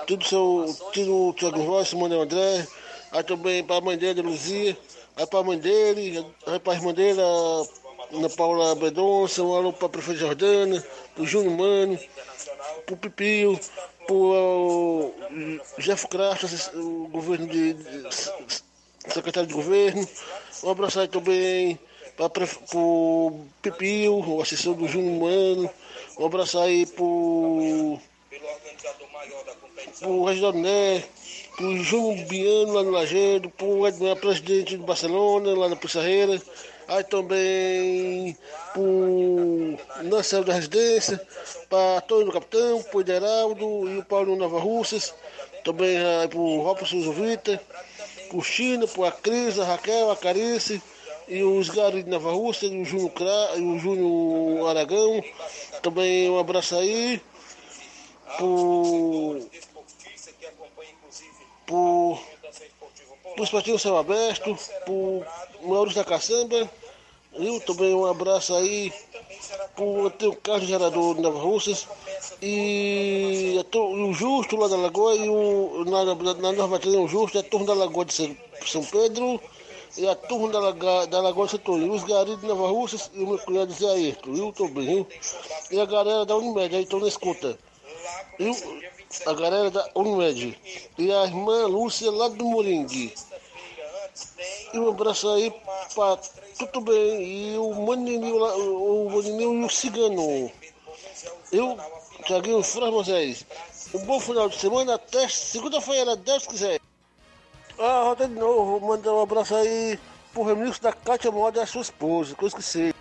tio do seu, tio do Tiago Vaz, Simone André, aí também para a mãe dele, Luzia, aí para a mãe dele, aí para a irmã dele, a Ana Paula Bedonça, um alô para a prefeita Jordana, para o Júnior Mano, para o Pipio, por Jeff Craft, o governo de, de, secretário de governo. Um abraço aí também para o Pipio, o assessor do Júnior Mano. Um abraço aí para o Reginaldo Né, para o Júnior Biano lá no Lajeiro, para o Edmar, presidente do Barcelona, lá na Pissarreira. Aí também pro Nancel da Residência, para Antônio do Capitão, pro Ideraldo e o Paulo Nova Russas, também aí pro Robson Zuvita, pro China, pro a Cris, a Raquel, a Carice, e os Gary de Nova Rússia, e o Júnior, Cra... e o Júnior Aragão, também um abraço aí, pro, pro Esportivo Céu Aberto, pro Maurício da Caçamba, eu também um abraço aí. Pro teu Carlos Gerador de Nova Russas e o Justo lá da Lagoa e o, na, na, Nova o Justo, a turma da Lagoa de São Pedro e a turma da, Lagoa, da Lagoa de Setorino, os garis de Nova Russas e o meu cunhado Zé Ayrton, também, viu? E a galera da Unimed, aí estão na escuta. Eu, a galera da Unimed e a irmã Lúcia lá do Moringue. E um abraço aí para tudo bem. E o Maninho lá, o Maninho e o Cigano. Eu, Tiaguinho Franz Moisés. Um bom final de semana até segunda-feira, Deus quiser. Ah, roda de novo, vou mandar um abraço aí pro remix da Kátia Moda e a sua esposa, que eu esqueci.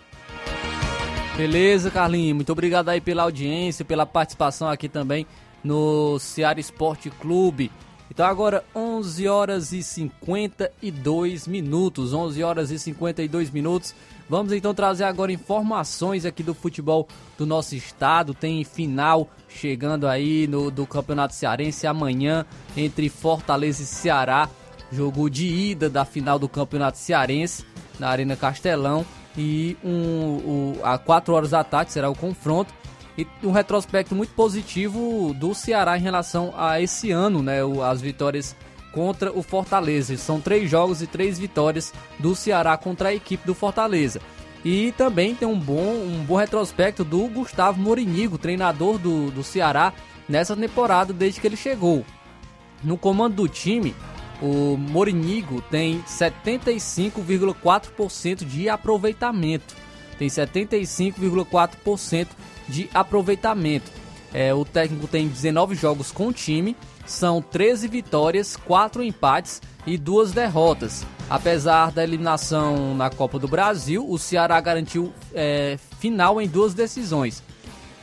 Beleza, Carlinhos. Muito obrigado aí pela audiência, pela participação aqui também no Ceará Esporte Clube. Então agora 11 horas e 52 minutos, 11 horas e 52 minutos. Vamos então trazer agora informações aqui do futebol do nosso estado. Tem final chegando aí no do Campeonato Cearense amanhã entre Fortaleza e Ceará. Jogo de ida da final do Campeonato Cearense na Arena Castelão. E um, um, a 4 horas da tarde será o confronto e um retrospecto muito positivo do Ceará em relação a esse ano, né? As vitórias contra o Fortaleza. São três jogos e três vitórias do Ceará contra a equipe do Fortaleza. E também tem um bom, um bom retrospecto do Gustavo Morinigo, treinador do, do Ceará, nessa temporada desde que ele chegou. No comando do time, o Morinigo tem 75,4% de aproveitamento. Tem 75,4% de aproveitamento. É, o técnico tem 19 jogos com o time, são 13 vitórias, 4 empates e 2 derrotas. Apesar da eliminação na Copa do Brasil, o Ceará garantiu é, final em duas decisões: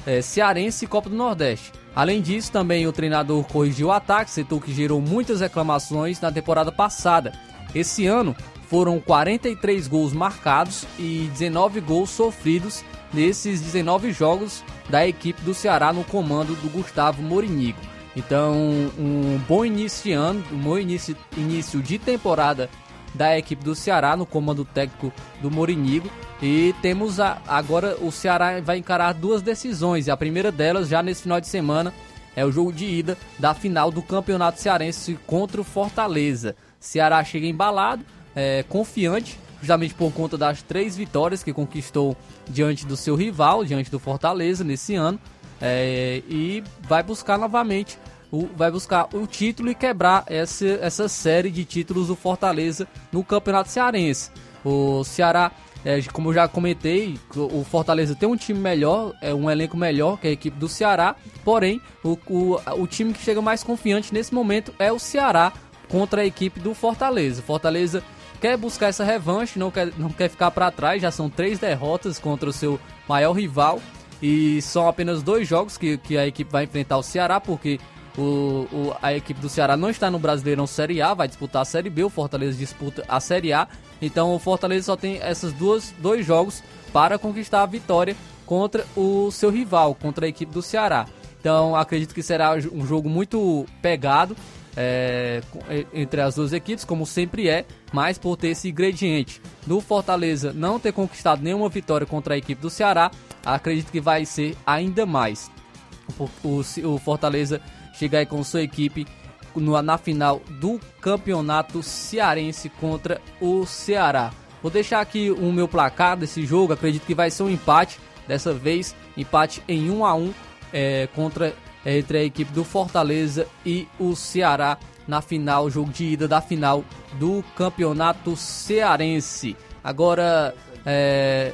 é, Cearense e Copa do Nordeste. Além disso, também o treinador corrigiu o ataque, setor que gerou muitas reclamações na temporada passada. Esse ano foram 43 gols marcados e 19 gols sofridos nesses 19 jogos da equipe do Ceará no comando do Gustavo Morinigo. Então, um bom início de ano, um bom início, início de temporada da equipe do Ceará no comando técnico do Morinigo. E temos a, agora o Ceará vai encarar duas decisões. E a primeira delas, já nesse final de semana, é o jogo de ida da final do Campeonato Cearense contra o Fortaleza. Ceará chega embalado, é, confiante, justamente por conta das três vitórias que conquistou diante do seu rival, diante do Fortaleza nesse ano. É, e vai buscar novamente o, vai buscar o título e quebrar essa, essa série de títulos do Fortaleza no Campeonato Cearense. O Ceará, é, como eu já comentei, o Fortaleza tem um time melhor, é um elenco melhor que a equipe do Ceará, porém o, o, o time que chega mais confiante nesse momento é o Ceará contra a equipe do Fortaleza. Fortaleza quer buscar essa revanche, não quer, não quer ficar para trás, já são três derrotas contra o seu maior rival e são apenas dois jogos que, que a equipe vai enfrentar o Ceará, porque o, o, a equipe do Ceará não está no Brasileirão Série A, vai disputar a Série B, o Fortaleza disputa a Série A. Então o Fortaleza só tem esses duas, dois jogos para conquistar a vitória contra o seu rival, contra a equipe do Ceará. Então acredito que será um jogo muito pegado é, entre as duas equipes, como sempre é, mas por ter esse ingrediente do Fortaleza não ter conquistado nenhuma vitória contra a equipe do Ceará, acredito que vai ser ainda mais. O, o, o Fortaleza chega aí com sua equipe na final do Campeonato Cearense contra o Ceará. Vou deixar aqui o meu placar desse jogo, acredito que vai ser um empate, dessa vez empate em 1 a 1 é, contra é, entre a equipe do Fortaleza e o Ceará na final, jogo de ida da final do Campeonato Cearense. Agora, é,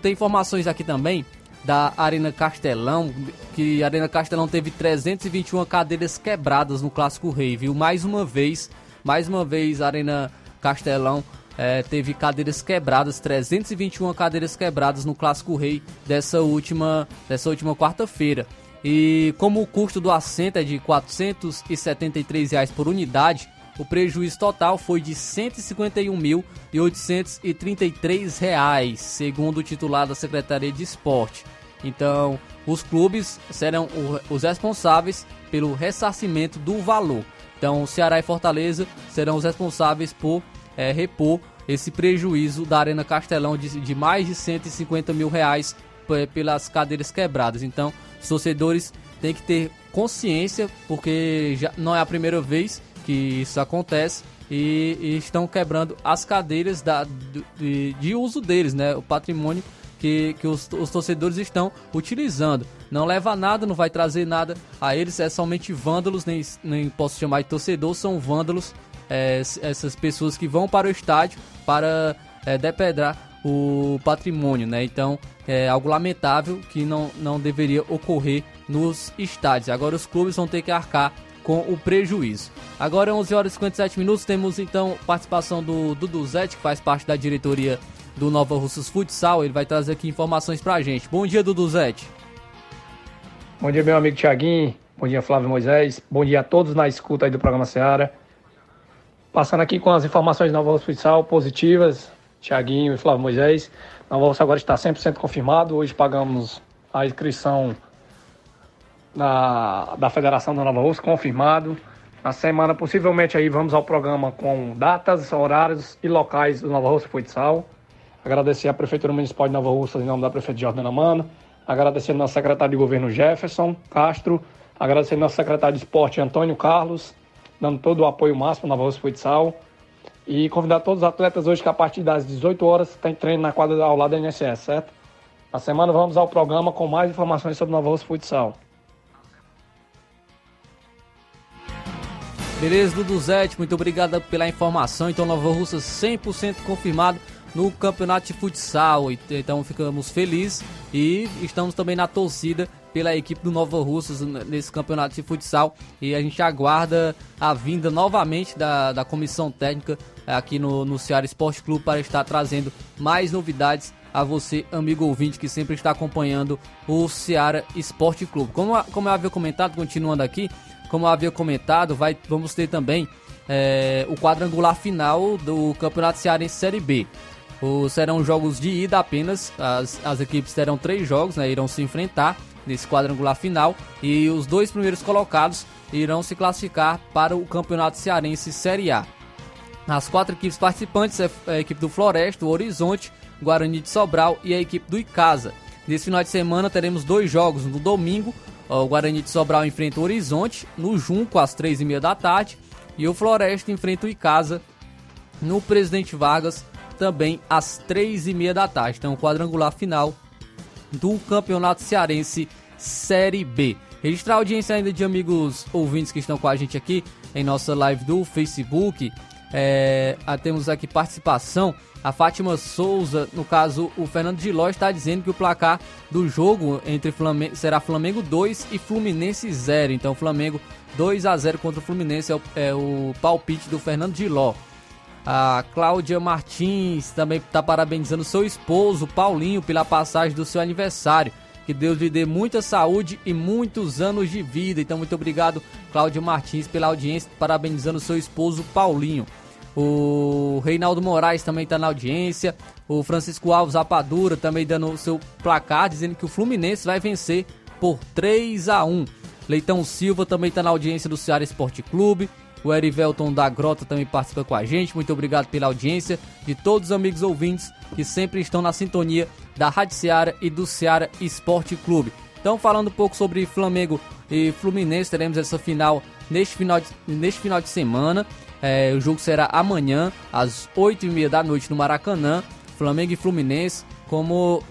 tem informações aqui também da Arena Castelão, que a Arena Castelão teve 321 cadeiras quebradas no Clássico Rei, viu? Mais uma vez, mais uma vez a Arena Castelão é, teve cadeiras quebradas, 321 cadeiras quebradas no Clássico Rei dessa última, dessa última quarta-feira. E como o custo do assento é de 473 reais por unidade, o prejuízo total foi de R$ 151.833, segundo o titular da Secretaria de Esporte. Então, os clubes serão os responsáveis pelo ressarcimento do valor. Então, Ceará e Fortaleza serão os responsáveis por é, repor esse prejuízo da Arena Castelão de, de mais de 150 mil reais pelas cadeiras quebradas. Então, os torcedores têm que ter consciência, porque já não é a primeira vez que isso acontece e, e estão quebrando as cadeiras da, de, de, uso deles, né? O patrimônio que, que os, os, torcedores estão utilizando. Não leva nada, não vai trazer nada a eles, é somente vândalos, nem, nem posso chamar de torcedor, são vândalos, é, essas pessoas que vão para o estádio para é, depredar o patrimônio, né? Então é algo lamentável que não, não deveria ocorrer nos estádios. Agora os clubes vão ter que arcar com o prejuízo. Agora 11 horas e 57 minutos, temos então participação do Dudu Zete, que faz parte da diretoria do Nova Russas Futsal. Ele vai trazer aqui informações pra gente. Bom dia, Dudu Zete. Bom dia, meu amigo Tiaguinho. Bom dia, Flávio Moisés. Bom dia a todos na escuta aí do programa Seara. Passando aqui com as informações do Nova Russas Futsal positivas. Tiaguinho e Flávio Moisés. Nova Russa agora está 100% confirmado. Hoje pagamos a inscrição da, da Federação da Nova Russa, confirmado. Na semana, possivelmente, aí vamos ao programa com datas, horários e locais do Nova Russa Futsal. Agradecer à Prefeitura Municipal de Nova Russa, em nome da Prefeita Jordana Mano, agradecendo nosso secretário de governo Jefferson Castro, agradecendo nosso secretário de esporte Antônio Carlos, dando todo o apoio máximo na Voz Futsal. E convidar todos os atletas hoje que a partir das 18 horas tem treino na quadra ao lado da NSS, certo? Na semana vamos ao programa com mais informações sobre Nova Rússia Futsal. Beleza, Duduzete, muito obrigado pela informação. Então, Nova Russa 100% confirmado no campeonato de futsal. Então, ficamos felizes e estamos também na torcida pela equipe do Nova Russas nesse campeonato de futsal. E a gente aguarda a vinda novamente da, da comissão técnica aqui no, no Ceará Esporte Clube para estar trazendo mais novidades a você, amigo ouvinte, que sempre está acompanhando o Ceará Esporte Clube. Como, como eu havia comentado, continuando aqui, como eu havia comentado, vai, vamos ter também é, o quadrangular final do Campeonato Cearense Série B. Serão jogos de ida apenas, as, as equipes terão três jogos, né, irão se enfrentar nesse quadrangular final e os dois primeiros colocados irão se classificar para o Campeonato Cearense Série A. As quatro equipes participantes é a equipe do Floresta, o Horizonte, Guarani de Sobral e a equipe do Icasa. Nesse final de semana teremos dois jogos. No domingo, o Guarani de Sobral enfrenta o Horizonte, no Junco, às três e meia da tarde. E o Floresta enfrenta o Icasa no Presidente Vargas, também às três e meia da tarde. Então, o quadrangular final do Campeonato Cearense Série B. Registrar a audiência ainda de amigos ouvintes que estão com a gente aqui em nossa live do Facebook. É, temos aqui participação. A Fátima Souza, no caso, o Fernando de Ló está dizendo que o placar do jogo entre Flamengo será Flamengo 2 e Fluminense 0. Então, Flamengo 2 a 0 contra o Fluminense é o, é o palpite do Fernando de Ló. A Cláudia Martins também está parabenizando seu esposo, Paulinho, pela passagem do seu aniversário. Que Deus lhe dê muita saúde e muitos anos de vida. Então, muito obrigado, Cláudia Martins, pela audiência, parabenizando seu esposo, Paulinho. O Reinaldo Moraes também está na audiência. O Francisco Alves Apadura também dando o seu placar, dizendo que o Fluminense vai vencer por 3 a 1 Leitão Silva também está na audiência do Ceará Esporte Clube. O Erivelton da Grota também participa com a gente. Muito obrigado pela audiência de todos os amigos ouvintes que sempre estão na sintonia da Rádio Ceará e do Ceará Esporte Clube. Então, falando um pouco sobre Flamengo e Fluminense, teremos essa final neste final de, neste final de semana. É, o jogo será amanhã, às 8h30 da noite, no Maracanã. Flamengo e Fluminense. Como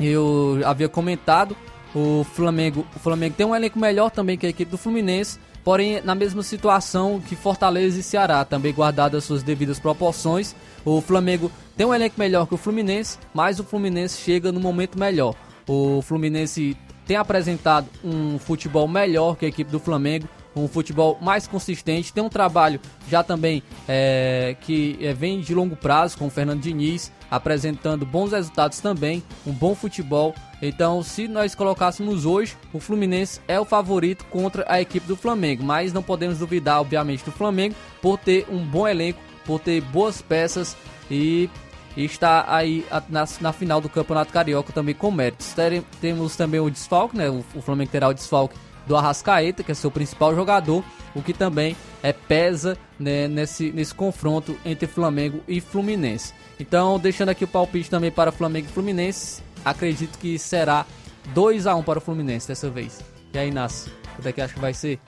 eu havia comentado, o Flamengo, o Flamengo tem um elenco melhor também que a equipe do Fluminense porém na mesma situação que Fortaleza e Ceará, também guardadas suas devidas proporções. O Flamengo tem um elenco melhor que o Fluminense, mas o Fluminense chega no momento melhor. O Fluminense tem apresentado um futebol melhor que a equipe do Flamengo, um futebol mais consistente, tem um trabalho já também é, que é, vem de longo prazo com o Fernando Diniz, apresentando bons resultados também, um bom futebol. Então, se nós colocássemos hoje, o Fluminense é o favorito contra a equipe do Flamengo, mas não podemos duvidar, obviamente, do Flamengo por ter um bom elenco, por ter boas peças e, está aí na, na, final do Campeonato Carioca também com méritos. temos também o desfalque, né? O, o Flamengo terá o desfalque do Arrascaeta, que é seu principal jogador, o que também é pesa né, nesse, nesse confronto entre Flamengo e Fluminense. Então, deixando aqui o palpite também para Flamengo e Fluminense, acredito que será 2 a 1 para o Fluminense dessa vez. E aí, Inácio, quanto é que acha que vai ser?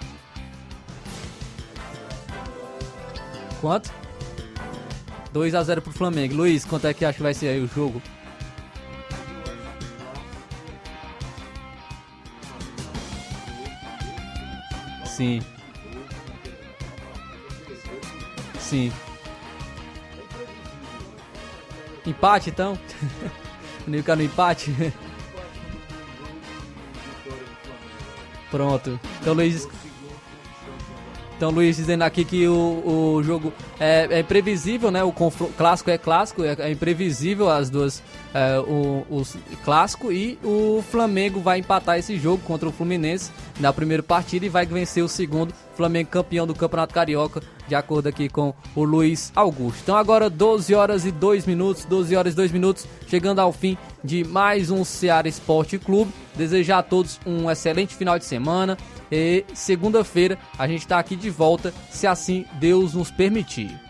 Quanto? 2 a 0 para o Flamengo. Luiz, quanto é que acha que vai ser aí o jogo? Sim. Sim. Empate então? Ficar no empate? Pronto. Então Luiz. Então Luiz dizendo aqui que o, o jogo é, é imprevisível, né? O clássico é clássico, é, é imprevisível as duas é, o, o clássico e o Flamengo vai empatar esse jogo contra o Fluminense na primeira partida e vai vencer o segundo. Flamengo campeão do Campeonato Carioca, de acordo aqui com o Luiz Augusto. Então agora 12 horas e 2 minutos, 12 horas e 2 minutos, chegando ao fim de mais um Ceará Esporte Clube. Desejar a todos um excelente final de semana e segunda-feira a gente está aqui de volta, se assim Deus nos permitir.